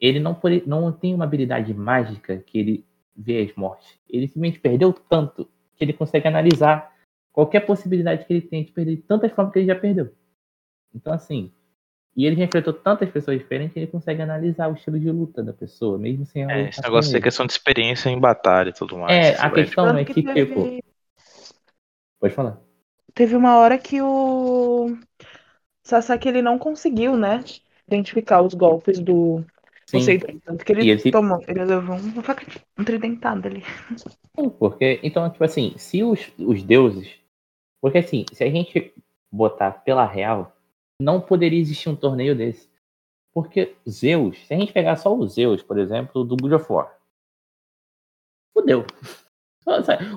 ele não, não tem uma habilidade mágica que ele vê as mortes. Ele simplesmente perdeu tanto que ele consegue analisar qualquer possibilidade que ele tem de perder de tantas formas que ele já perdeu. Então, assim, e ele já enfrentou tantas pessoas diferentes que ele consegue analisar o estilo de luta da pessoa, mesmo sem ela. É, esse negócio é questão de experiência em batalha e tudo mais. É, a questão é que, tipo, Pode falar. Teve uma hora que o Sasaki ele não conseguiu, né? Identificar os golpes do Poseidon. Tanto que ele esse... tomou, ele levou um, faca, um tridentado ali. Porque, então, tipo assim, se os, os deuses. Porque assim, se a gente botar pela real, não poderia existir um torneio desse. Porque Zeus, se a gente pegar só os Zeus, por exemplo, do God of War, fudeu.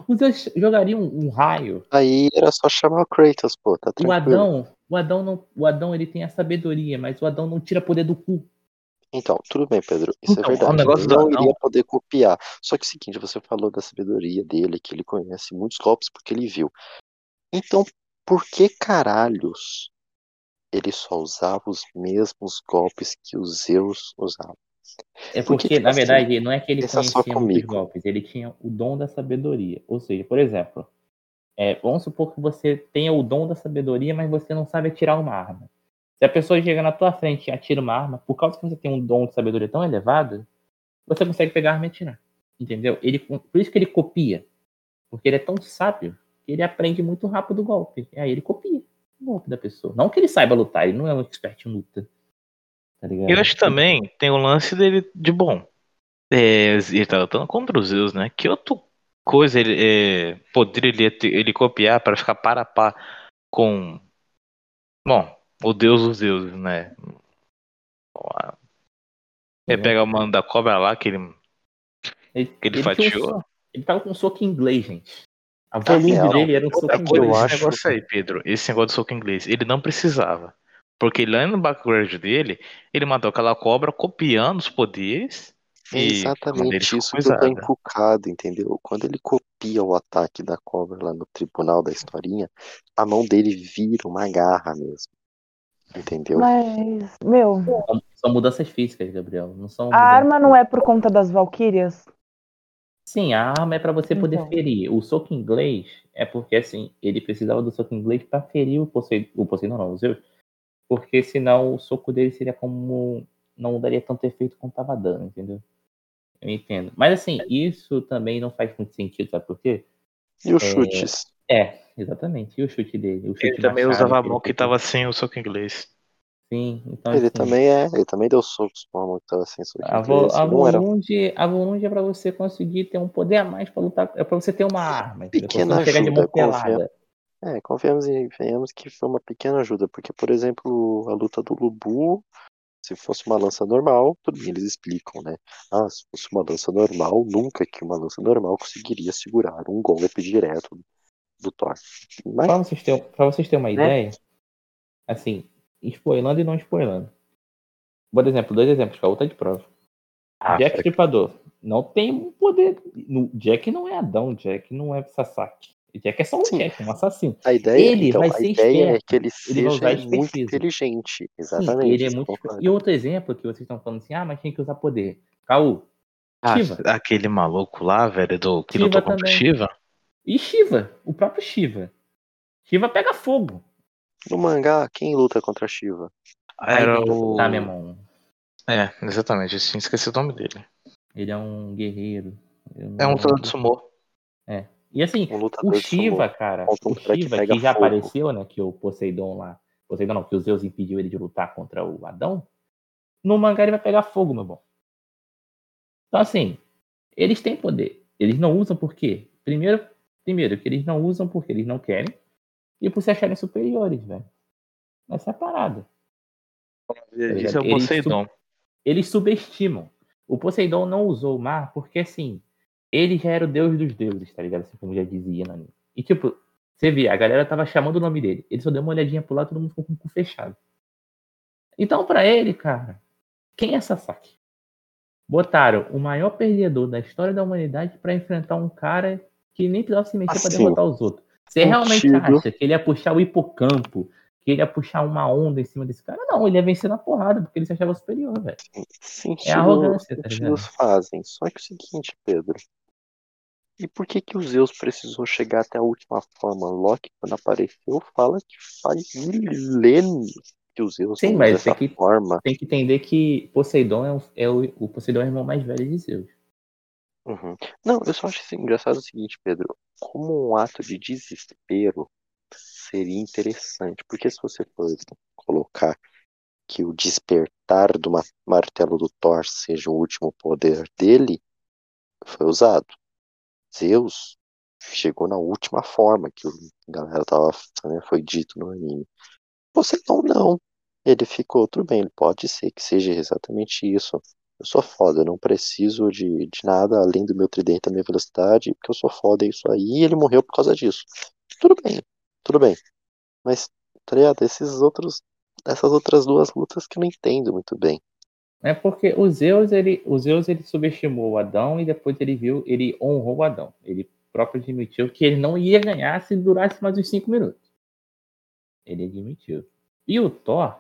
Os dois jogariam um, raio. Aí era só chamar o Kratos, pô, tá tranquilo. O Adão, o Adão não, o Adão ele tem a sabedoria, mas o Adão não tira poder do cu. Então, tudo bem, Pedro. Isso Então, é o verdade. negócio Ele do não anão- iria poder copiar. Só que é o seguinte, você falou da sabedoria dele, que ele conhece muitos golpes porque ele viu. Então, por que caralhos ele só usava os mesmos golpes que os Zeus usavam? É Porque, porque, tipo na assim, verdade, não é que ele conhecia muitos golpes, ele tinha o dom da sabedoria. Ou seja, por exemplo, é, vamos supor que você tenha o dom da sabedoria, mas você não sabe atirar uma arma. Se a pessoa chega na tua frente e atira uma arma, por causa que você tem um dom de sabedoria tão elevado, você consegue pegar a arma e atirar. Entendeu? Ele, por isso que ele copia. Porque ele é tão sábio que ele aprende muito rápido o golpe. E aí ele copia o golpe da pessoa. Não que ele saiba lutar, ele não é um expert em luta. Tá ligado? Eu acho que também tem o lance dele de bom. É, ele tá lutando contra os Zeus, né? Que outra coisa ele é, poder ele, ele copiar para ficar para a par com. Bom, o Deus dos deuses, né? Ele pega o mano da cobra lá, que ele. Ele, que ele ele um fatiou. so- ele tava com um soco inglês, gente. A Tá volume dele era um soco coisa, eu inglês. esse acho- negócio aí, Pedro, esse negócio do soco inglês, ele não precisava. Porque lá no background dele, ele matou aquela cobra copiando os poderes. É exatamente isso que coisada. encucado, entendeu? Quando ele copia o ataque da cobra lá no tribunal da historinha, a mão dele vira uma garra mesmo. Entendeu? Mas, meu, São, são mudanças físicas, Gabriel. Não são a arma não é por conta das Valquírias? Sim, a arma é pra você poder Então. ferir. O soco inglês é porque, assim, ele precisava do soco inglês pra ferir o Poseidon. O Poseidon não, o Zeus. Porque senão o soco dele seria como. Não daria tanto efeito como tava dando, entendeu? Eu entendo. Mas, assim, isso também não faz muito sentido, sabe por quê? E os chutes? É, exatamente. E o chute dele? O chute Ele também usava a mão que fez. tava sem o soco inglês. Sim, então. Ele assim, também é, ele também deu socos com a mão que tava sem soco A, vo inglês, a, não era Volunde, a Volunde é pra você conseguir ter um poder a mais pra lutar. É pra você ter uma arma. você Pequena não chegar de ajuda, mão pelada. É, confiamos e venhamos que foi uma pequena ajuda, porque, por exemplo, a luta do Lubu, se fosse uma lança normal, tudo bem, eles explicam, né? Ah, se fosse uma lança normal, nunca que uma lança normal conseguiria segurar um golpe direto do Thor. Mas, Pra vocês terem, pra vocês terem uma Né? ideia, assim, spoilando e não spoilando. Por exemplo, dois exemplos, que a outra é de prova. Ah, Jack Stripador não tem um poder. Jack não é Adão, Jack não é Sasaki. Jack é só um Sim. Jack, um assassino. a ideia, Ele então, vai a ser ideia é que ele Ele vai seja usar muito inteligente. Sim, Exatamente. ele é isso muito. E outro exemplo que vocês estão falando assim, ah, mas tem que usar poder. Caú, Ah, Shiva. aquele maluco lá, velho, do que Shiva lutou contra o também. Shiva. E Shiva, o próprio Shiva. Shiva pega fogo. No mangá, quem luta contra Shiva? Era Aí, o. Tá, meu irmão. É, exatamente, eu tinha esquecido o nome dele. Ele é um guerreiro. Eu É um lutador de sumô. E assim, Um o. Shiva, cara, o que Shiva, pega que já fogo. apareceu, né, que o Poseidon lá, Poseidon não, que o Zeus impediu ele de lutar contra o Adão, no mangá ele vai pegar fogo, meu bom. Então assim, eles têm poder. Eles não usam por quê? Primeiro, primeiro que eles não usam porque eles não querem e por se acharem superiores, velho. Essa é a parada. Isso é o Poseidon. Eles subestimam. O Poseidon não usou o mar porque, assim, ele já era o deus dos deuses, tá ligado? Assim como já dizia no anime. E, tipo, você vê, a galera tava chamando o nome dele. Ele só deu uma olhadinha pro lado todo mundo ficou com o cu fechado. Então, pra ele, cara, quem é Sasaki? Botaram o maior perdedor da história da humanidade pra enfrentar um cara que nem precisava se mexer pra Assim, derrotar os outros. Você realmente contigo. acha que ele ia puxar o hipocampo, que ele ia puxar uma onda em cima desse cara? Não, ele ia vencer na porrada, porque ele se achava superior, velho. É arrogância, tá sentidos fazem. Só que é o seguinte, Pedro. E por que que o Zeus precisou chegar até a última forma? Loki, quando apareceu, fala que faz milênios que o Zeus Sim, mas tem que- forma. Tem que entender que Poseidon é, o- é o, o Poseidon é o irmão mais velho de Zeus. Uhum. Não, eu só acho engraçado o seguinte, Pedro. Como um ato de desespero seria interessante. Porque se você for colocar que o despertar do ma- martelo do Thor seja o último poder dele, foi usado. Zeus chegou na última forma que o- galera tava, né, foi dito no anime. Poseidon não. Ele ficou, tudo bem, ele pode ser que seja exatamente isso. Eu sou foda, eu não preciso de, de nada além do meu tridente, da minha velocidade, porque eu sou foda, é isso aí, e ele morreu por causa disso. Tudo bem, tudo bem. Mas, tá ligado? Esses outros, essas outras duas lutas que eu não entendo muito bem. É porque o Zeus, ele, o Zeus, ele subestimou o Adão e depois ele viu, ele honrou o Adão. Ele próprio admitiu que ele não ia ganhar se durasse mais uns 5 minutos. Ele admitiu. E o Thor,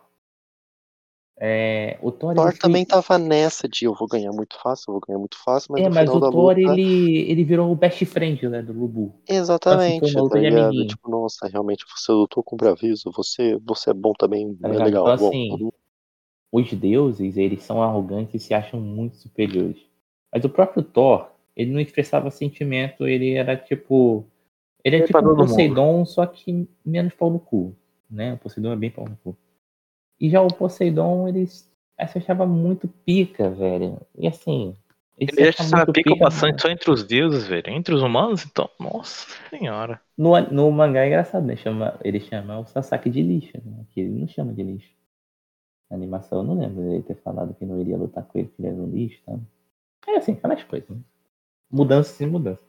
é, o Thor, Thor também tava nessa de eu vou ganhar muito fácil, eu vou ganhar muito fácil, mas É, mas o Thor, luta. ele, ele virou o best friend né, do Lubu. Exatamente, Assim, luta tá ligado? amiguinho. Tipo, nossa, realmente você lutou com braviso, você, você é bom também, Tá é legal. Então, assim. Os deuses, eles são arrogantes e se acham muito superiores. Mas o próprio Thor, ele não expressava sentimento, ele era tipo. Ele é tipo um todo mundo. Poseidon, só que menos pau no cu. Né? O Poseidon é bem pau no cu. E já o Poseidon, ele se achava muito pica, velho. E assim. Ele, Ele acha achava que pica bastante só entre os deuses, velho. Entre os humanos, então. Nossa senhora. No, no mangá é engraçado, né? Chama, ele chama o Sasaki de lixo, né? Que ele não chama de lixo. Na animação eu não lembro dele ter falado que não iria lutar com ele, que ele era um lixo, tá? É assim, aquelas coisas, né? Mudança sem mudança.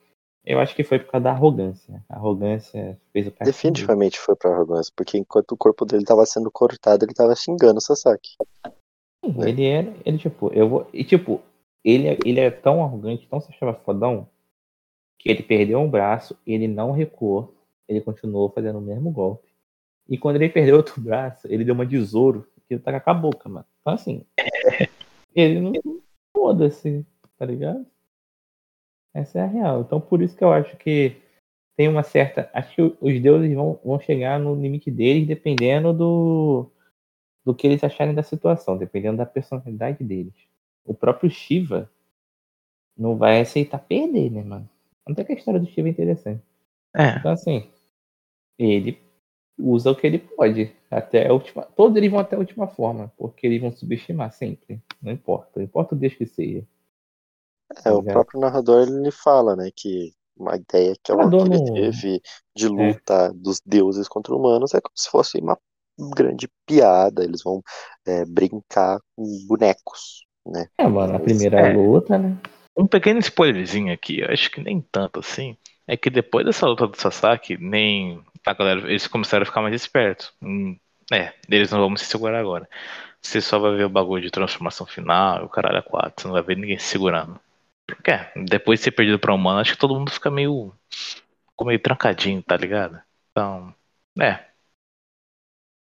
Eu acho que foi por causa da arrogância. A arrogância fez o cara. Definitivamente foi pra arrogância, porque enquanto o corpo dele tava sendo cortado, ele tava xingando o Sasaki. Sim, Ele era. Ele, tipo, eu vou. E tipo, ele, é- ele é tão arrogante, tão se achava fodão, que ele perdeu um braço, ele não recuou, ele continuou fazendo o mesmo golpe. E quando ele perdeu outro braço, ele deu uma de ele tá com a boca, mano. Então assim, ele não. Foda-se, tá ligado? Essa é a real. Então por isso que eu acho que tem uma certa. Acho que os deuses vão, vão chegar no limite deles dependendo do, do que eles acharem da situação, dependendo da personalidade deles. O próprio Shiva não vai aceitar perder, né, mano? Até que a história do Shiva é interessante. É. Então, assim, ele usa o que ele pode. Até a última. Todos eles vão até a última forma, porque eles vão subestimar sempre. Não importa. Não importa o Deus que seja. É, o próprio narrador ele fala, né, que uma ideia que, ela, que Narrador ele não- teve de É. luta dos deuses contra humanos é como se fosse uma grande piada. Eles vão é, brincar com bonecos, né? É, mano, a primeira é. luta, né? Um pequeno spoilerzinho aqui, eu acho que nem tanto assim. É que depois dessa luta do Sasaki, nem a galera, eles começaram a ficar mais espertos. Hum, é, eles não vão se segurar agora. Você só vai ver o bagulho de transformação final, e o caralho é quatro, você não vai ver ninguém se segurando. Porque é, depois de ser perdido pra humano, acho que todo mundo fica meio. ficou meio trancadinho, tá ligado? Então, é.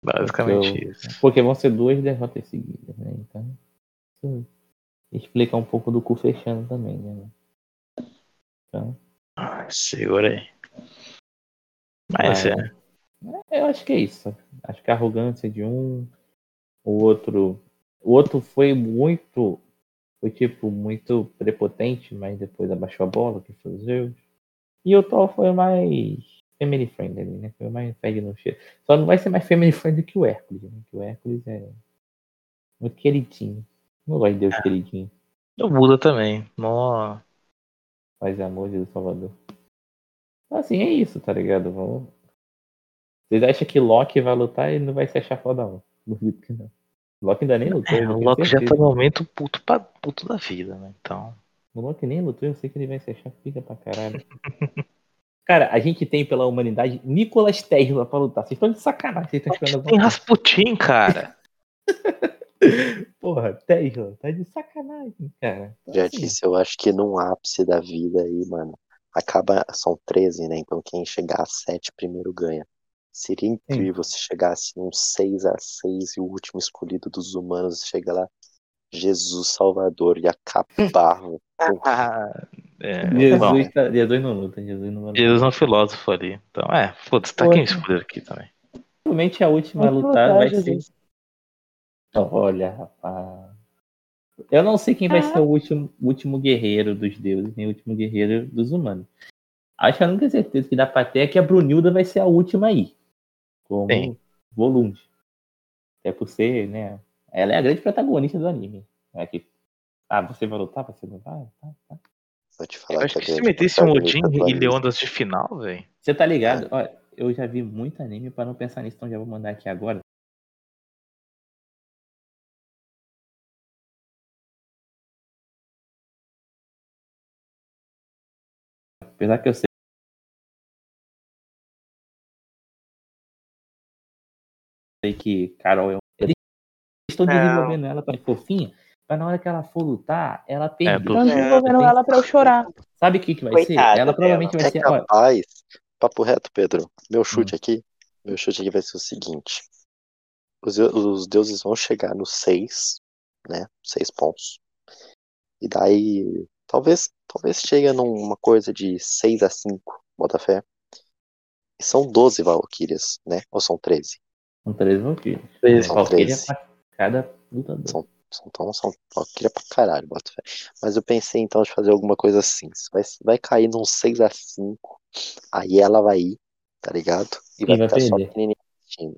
Basicamente Porque eu- isso. Porque vão ser duas derrotas seguidas, né? Então. Isso explica um pouco do cu fechando também, né? Então. Ah, Segura aí. Mas Vai, é. Eu acho que é isso. Acho que a arrogância de um, o outro. O outro foi muito. Foi tipo muito prepotente, mas depois abaixou a bola, que foi o Zeus. E o Thor foi mais family friendly, né? Foi mais pede no cheiro. Só não vai ser mais family friendly que o Hércules, né? Que o Hércules é muito queridinho. Não gosto de Deus queridinho. O Buda também. Nó. Faz amor de Salvador. Assim, é isso, tá ligado? Vamos... Vocês acham que Loki vai lutar e não vai se achar foda, não? Duvido que não. Loki ainda nem lutou. É, o Loki já certeza. tá no momento puto, pra, puto da vida, né? Então. O Loki nem lutou, eu sei que ele vai se achar pica pra caralho. [laughs] Cara, a gente tem pela humanidade Nicolas Tesla pra lutar. Vocês estão de sacanagem, vocês estão esperando Tem Rasputin, cara. [laughs] Porra, Tesla, tá de sacanagem, cara. Então, Já assim, disse, eu acho que num ápice da vida aí, mano, acaba, são 13, né? Então quem chegar a 7 primeiro ganha. Seria incrível se chegasse num 6 a 6 e o último escolhido dos humanos chega lá, Jesus Salvador, e acabar. [laughs] com- É, Jesus, bom, tá- Jesus não luta, Jesus não vai lutar. Jesus é um filósofo ali. Então, é, foda-se, tá Pô, quem tá. escolher aqui também. Provavelmente a última a lutar vai ser. Olha, rapaz. Eu não sei quem vai Ah. ser o último, último guerreiro dos deuses, nem o último guerreiro dos humanos. Acho que eu não tenho certeza que dá pra ter é que a Brunilda vai ser a última aí. Como Sim. volume. Até por ser, né? Ela é a grande protagonista do anime. É que, ah, você vai lutar, você não vai? Tá, tá. Vou te Eu falar acho que a que se metesse um Odin e Leondas de final, velho. Você tá ligado? Olha, eu já vi muito anime pra não pensar nisso, então já vou mandar aqui agora. Apesar que eu sei. sei que Carol é um. Eles estão Não. desenvolvendo ela pra fofinha. pra na hora que ela for lutar, ela perder. do- Estão desenvolvendo ela pra eu chorar. Sabe o que, que vai Coitada ser? Ela provavelmente dela. vai É ser. capaz, papo reto, Pedro. Meu chute Hum. aqui, meu chute aqui vai ser o seguinte: os, os deuses vão chegar nos seis, né? Seis pontos. E daí, talvez, talvez chegue numa coisa de 6 a 5, bota fé. E são 12 Valkyrias, né? Ou são 13? São três Valkyrias. Treze. São Valkyria 13. pra cada lutador. São, são, então são Valkyria pra caralho, bota fé. Mas eu pensei então de fazer alguma coisa assim. Vai, vai cair num 6 a 5 aí ela vai ir, tá ligado? E vai, vai ficar só perder. pequenininha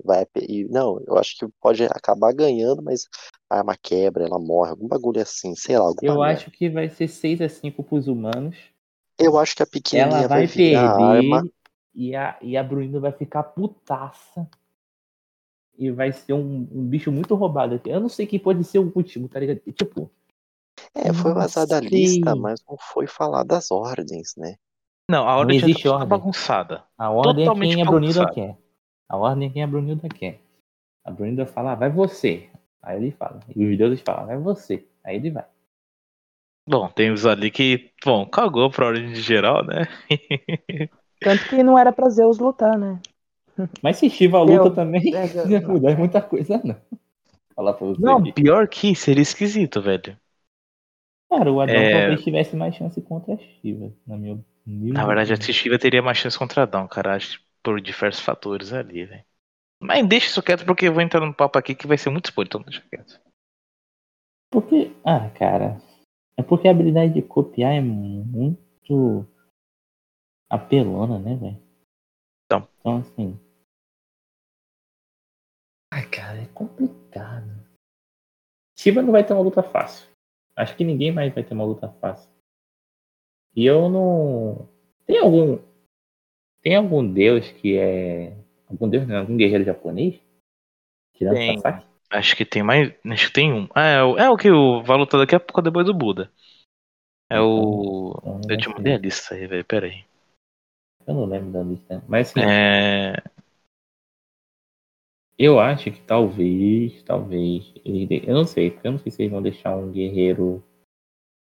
Vai, e, não, eu acho que pode acabar ganhando, mas a arma quebra, ela morre, algum bagulho assim, sei lá. Alguma Eu merda. acho que vai ser 6 a 5 pros humanos. Eu acho que a pequenininha Ela vai a perder arma. e a, e a Brunilda vai ficar putaça. E vai ser um, um bicho muito roubado aqui. Eu não sei quem pode ser o último, tá ligado? Tipo, É, foi Não vazada a lista, mas não foi falar das ordens, né? Não, a ordem já existe tá ordem. bagunçada. a ordem é Totalmente quem a Brunilda bagunçado. quer. A ordem é quem a Brunilda quer. A Brunilda fala, ah, vai você. Aí ele fala. E os deuses falam, vai você. Aí ele vai. Bom, tem os ali que, bom, cagou pra ordem de geral, né? [laughs] Tanto que não era pra Zeus lutar, né? Mas se Shiva Eu- luta também, É, [laughs] não ia mudar muita coisa, não. Falar pra você Não, aqui. pior que seria esquisito, velho. Cara, o Adão É. talvez tivesse mais chance contra a Shiva, na minha humilde Na verdade, a opinião. Shiva teria mais chance contra Adão, cara, acho que por diversos fatores ali, velho. Mas deixa isso quieto porque eu vou entrar num papo aqui que vai ser muito spoiler, então deixa quieto. Porque, ah, cara, é porque a habilidade de copiar é muito apelona, né, velho? Então. Então, assim. Ai, cara, é complicado. Shiva não vai ter uma luta fácil. Acho que ninguém mais vai ter uma luta fácil. E eu não. Tem algum. Tem algum deus que é. Algum deus, não, algum guerreiro japonês? Tirando Tem. Sasaki? Acho que tem mais. Acho que tem um. Ah, é, o- é o que o vai lutar daqui a pouco depois do Buda. É o. Então, Eu te mandei a lista aí, velho. Pera aí. Eu não lembro da lista. Mas assim, É. Eu acho que talvez, talvez. Eu não sei, porque eu não sei se eles vão deixar um guerreiro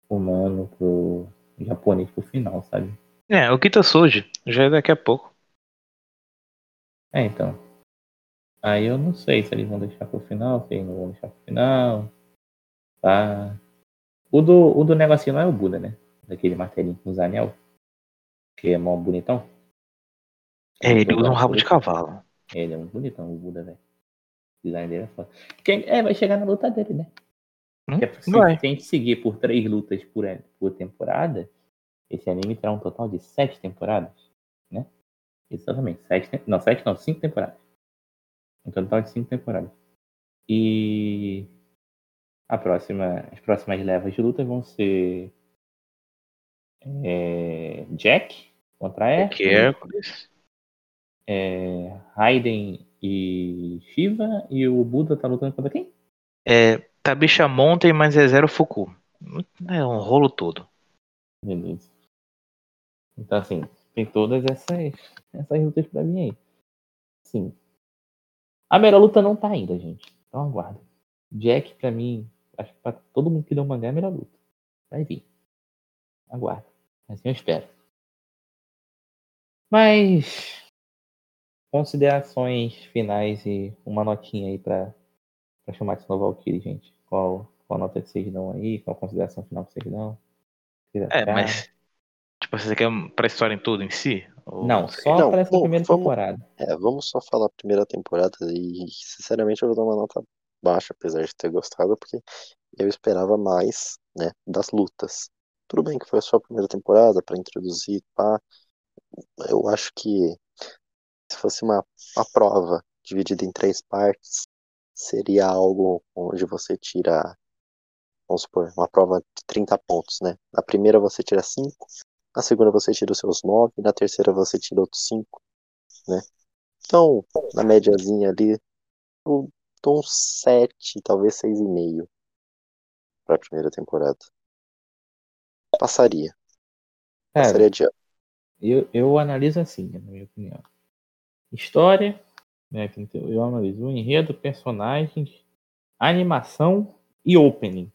humano pro japonês pro final, sabe? É, o Kita Soji. Já é daqui a pouco. É, então. Aí eu não sei se eles vão deixar pro final, se eles não vão deixar pro final. Tá. O do, o do negocinho não é o Buda, né? Daquele martelinho com os anel. Que é mó bonitão. É, ele usa um rabo de cavalo. Ele é muito bonitão, o Buda, velho. O design dele é foda. Quem, é, vai chegar na luta dele, né? Hum? É- se, se a gente seguir por três lutas por, por temporada, esse anime terá um total de sete temporadas, né? Exatamente, sete, não, sete não, cinco temporadas. Um total de cinco temporadas. E a próxima, as próximas levas de luta vão ser é, Jack contra Hércules, Hércules. é, Raiden e Shiva, e o Buda tá lutando contra quem? É. Tabisha Mountain, mas é zero Fuku. É um rolo todo. Beleza. Então, assim, tem todas essas, essas lutas pra mim aí. Sim. A melhor luta não tá ainda, gente. Então aguarda. Jack, pra mim, acho que pra todo mundo que deu mangá é a melhor luta. Vai vir. Aguarda. Assim eu espero. Mas. Considerações finais e uma notinha aí pra, pra chamar de novo Valkyrie, gente. Qual, qual nota que vocês dão aí? Qual consideração final que vocês dão? É, mas. Tipo, você quer pra história em tudo em si? Ou- Não, só Não, para essa bom, primeira vamos- temporada. É, vamos só falar a primeira temporada e, sinceramente, eu vou dar uma nota baixa, apesar de ter gostado, porque eu esperava mais, né, das lutas. Tudo bem que foi só a primeira temporada para introduzir, pá. Eu acho que se fosse uma, uma prova dividida em três partes, seria algo onde você tira, vamos supor, uma prova de 30 pontos, né? Na primeira você tira 5, na segunda você tira os seus 9, na terceira você tira outros 5, né? Então, na médiazinha ali, eu dou uns 7, talvez 6,5 para a primeira temporada. Passaria. Cara, Passaria adiante. eu, eu analiso assim, na minha opinião. História, né, eu analiso o enredo, personagens, animação e opening.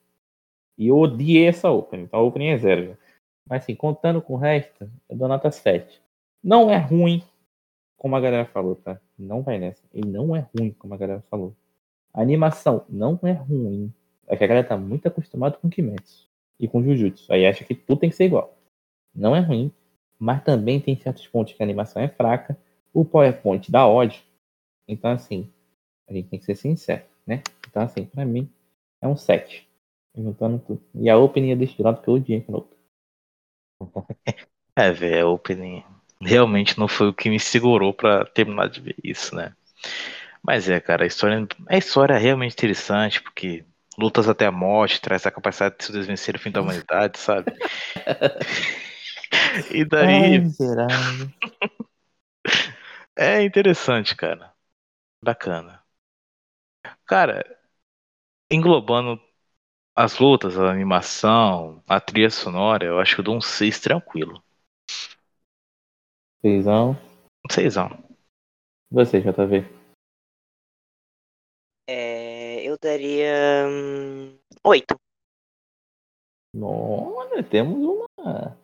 E eu odiei essa opening. Então a opening é zero. Mas assim, contando com o resto, eu dou nota 7. Não é ruim, como a galera falou, tá? Não vai nessa. Ele não é ruim, como a galera falou. A animação não é ruim. É que a galera tá muito acostumada com Kimetsu e com Jujutsu. Aí acha que tudo tem que ser igual. Não é ruim, mas também tem certos pontos que a animação é fraca. O PowerPoint dá ódio. Então, assim, a gente tem que ser sincero, né? Então, assim, pra mim, é um 7. Juntando tudo. E a opening eu deixo de lado porque eu odiei opening. [laughs] É, velho, a opening realmente não foi o que me segurou pra terminar de ver isso, né? Mas é, cara, a história, a história é realmente interessante, porque lutas até a morte traz a capacidade de se desvencer o fim da humanidade, sabe? [laughs] e daí [laughs] é interessante, cara. Bacana. Cara, englobando as lutas, a animação, a trilha sonora, eu acho que eu dou um 6 tranquilo. Seisão. Um 6 Você, JV. É, eu daria. hum, Oito. Olha, temos uma.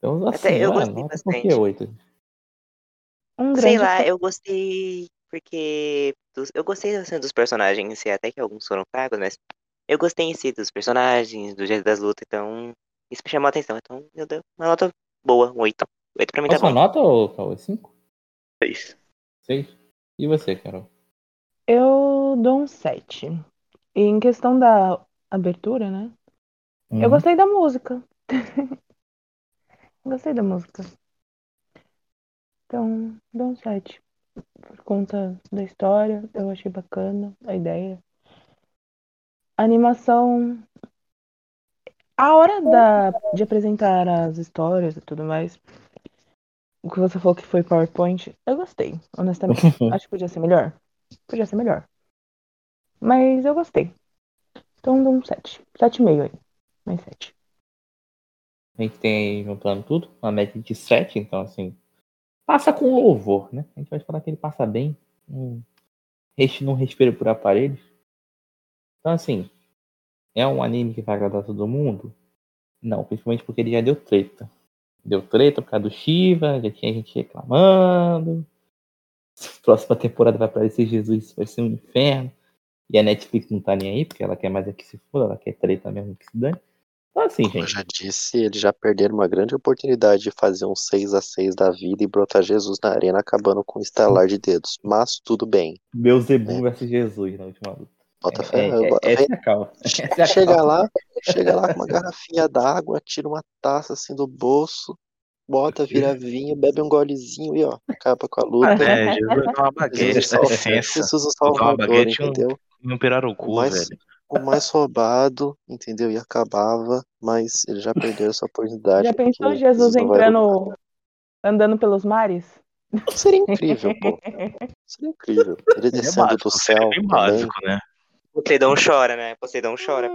Temos assim, Até eu uma gostei nota por que bastante. 8? Um Sei lá, eu gostei. Porque. dos- eu gostei assim, dos personagens si, até que alguns foram fracos, mas. Eu gostei em si dos personagens, do jeito das lutas, então. Isso me chamou a atenção. Então eu dei uma nota boa, um oito. Oito pra mim Qual tá sua bom. nota, ô, Cauê? 5? 6. 6? E você, Carol? Eu dou um 7. E em questão da abertura, né? Eu Uhum. gostei da música. [laughs] Gostei da música. Então, dou um 7. Por conta da história, eu achei bacana a ideia. Animação. A hora da, de apresentar as histórias e tudo mais. O que você falou que foi PowerPoint, eu gostei, honestamente. [laughs] Acho que podia ser melhor. Podia ser melhor. Mas eu gostei. Então dou um 7. 7,5 aí. Mais 7. A gente tem aí, juntando tudo, uma média de 7, então assim. Passa com louvor, né? A gente vai falar que ele passa bem. Res- não respira por aparelhos. Então, assim. É um anime que vai agradar todo mundo? Não, principalmente porque ele já deu treta. Deu treta por causa do Shiva, já tinha gente reclamando. Próxima temporada vai aparecer Jesus, vai ser um inferno. E a Netflix não tá nem aí, porque ela quer mais é que se foda, ela quer treta mesmo que se dane. Então, assim, Como eu gente. já disse, eles já perderam uma grande oportunidade de fazer um 6 a 6 da vida e brotar Jesus na arena acabando com um estalar de dedos. Mas tudo bem. Beuzebu versus Jesus na última luta. Bota É, fé. é, eu boto- é, vem- essa é calma. [laughs] Essa é chega calma. lá, chega lá com uma garrafinha d'água, tira uma taça assim do bolso, bota, vira vinho, bebe um golezinho e ó, acaba com a luta. É, [laughs] Jesus dá uma baguete, Jesus dá licença. Jesus dar uma Salvador, baguete um- entendeu? E um pirarucu, Mas- velho. O mais roubado, entendeu? E acabava, mas ele já perdeu essa oportunidade. Já pensou Jesus vai entrando, andando pelos mares? Seria [laughs] incrível, pô. Seria incrível. Ele É descendo básico, do céu bem também. básico, né? Poseidon chora, né? Poseidon chora.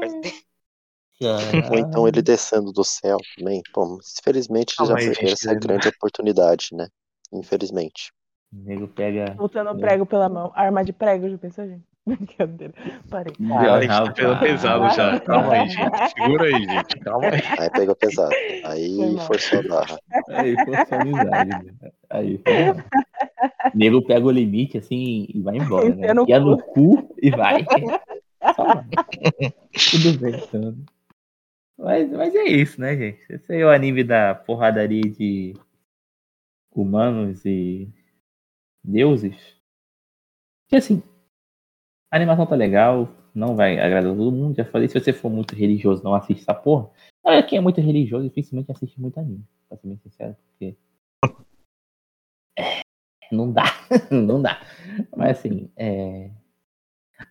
Ou então ele descendo do céu também. Bom, infelizmente ele já perdeu gente, essa né? grande oportunidade, né? Infelizmente. O nego pega. Botando prego pela mão. Arma de prego, já pensou, gente? Brincadeira. Parei. Ah, a gente tá pegando pesado já. Calma aí, gente. [laughs] Segura aí, gente. Calma aí. Aí pegou pesado. Aí forçou a barra. Aí foi sua amizade. né? Aí. O nego pega o limite assim e vai embora, né? No Enfia no cu e vai. Só vai. Tudo bem, então. Mas, mas é isso, né, gente? Esse aí é o anime da porradaria de humanos e deuses. E assim, a animação tá legal, não vai agradar todo mundo. Já falei, se você for muito religioso, não assiste essa porra. Olha, quem é muito religioso dificilmente assiste muito anime, pra ser bem sincero, porque. É, não dá, [laughs] não dá. Mas assim, é.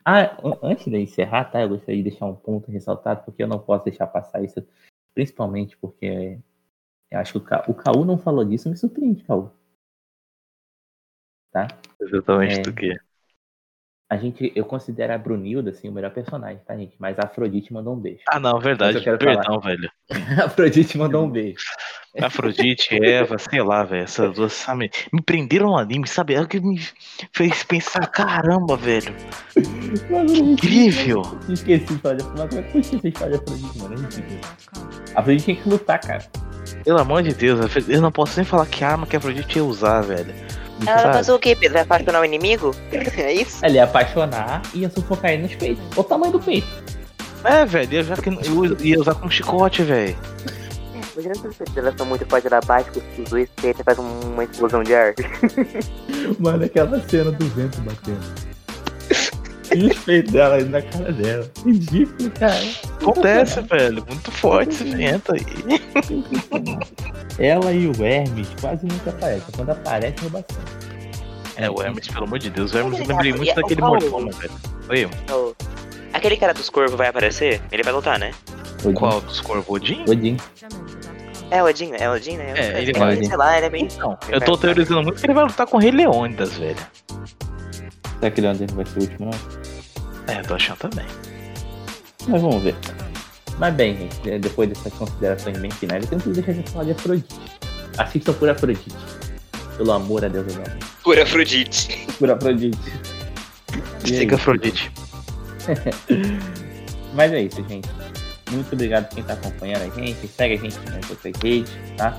Ah, an- antes de encerrar, tá? Eu gostaria de deixar um ponto ressaltado, porque eu não posso deixar passar isso, principalmente porque eu acho que o, Ca... o Caú não falou disso, me surpreende, Caú. Tá? Exatamente É. do que? A gente, eu considero a Brunilda, assim, o melhor personagem, tá, gente? Mas a Afrodite mandou um beijo. Ah, não, verdade. eu quero Perdão, velho. A [laughs] Afrodite mandou um beijo. [laughs] Afrodite, Eva, sei lá, velho. Essas duas, sabe? Me prenderam no anime, sabe? É o que me fez pensar, caramba, velho. Incrível. Esqueci de falar de Afrodite. Como é que de falar Afrodite, mano? É ridículo. A Afrodite tinha que lutar, cara. Pelo amor de Deus, eu não posso nem falar que arma que a Afrodite ia usar, velho. Ela vai fazer o quê, Pedro? Vai apaixonar o inimigo? [laughs] É isso? Ela ia apaixonar e ia sufocar ele nos peitos. Olha o tamanho do peito. É, velho, eu já que eu ia usar como chicote, velho. Imagina se elas são muito fortes lá baixo, que os dois peitos faz um- uma explosão de ar. [laughs] Mano, aquela cena do vento batendo. Os peitos dela aí na cara dela. Ridículo, cara. Acontece, velho. Muito forte esse vento aí. Ela e o Hermes quase nunca aparecem. Quando aparece, é bastante. É, o Hermes, pelo amor de Deus. O Hermes eu lembrei muito e- daquele mordomo, velho. Oi, Ô, Aquele cara dos corvos vai aparecer? Ele vai lutar, né? Odin. qual dos Corvodin? Odin. É Odin, é Odin, né? É, ele vai. Sei lá, ele é bem. Não, eu tô teorizando muito que ele vai lutar com o Rei Leônidas, velho. Será que Leandro vai ser o último, não? É, eu tô achando também. Mas vamos ver. Mas bem, gente, é, depois dessas considerações bem finais, eu tenho que deixar de falar de Afrodite. Assistam por Afrodite. Pelo amor a Deus do amor. Por Afrodite. Por Afrodite. É Siga isso. Afrodite. [laughs] Mas é isso, gente. Muito obrigado quem tá acompanhando a gente. Segue a gente nas outras redes, tá?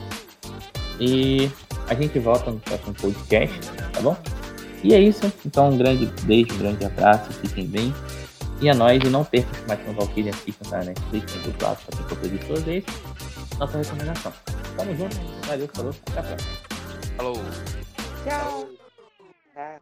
E a gente volta no próximo podcast, tá bom? E é isso. Então, um grande beijo, um grande abraço. Fiquem bem. E a nós, e não percam os mais com Valkyrie, assistam na Netflix, tem dublado, só tem conteúdo de toda vez. Nossa recomendação. Tamo junto. Valeu, falou. Até a próxima. Falou. Tchau.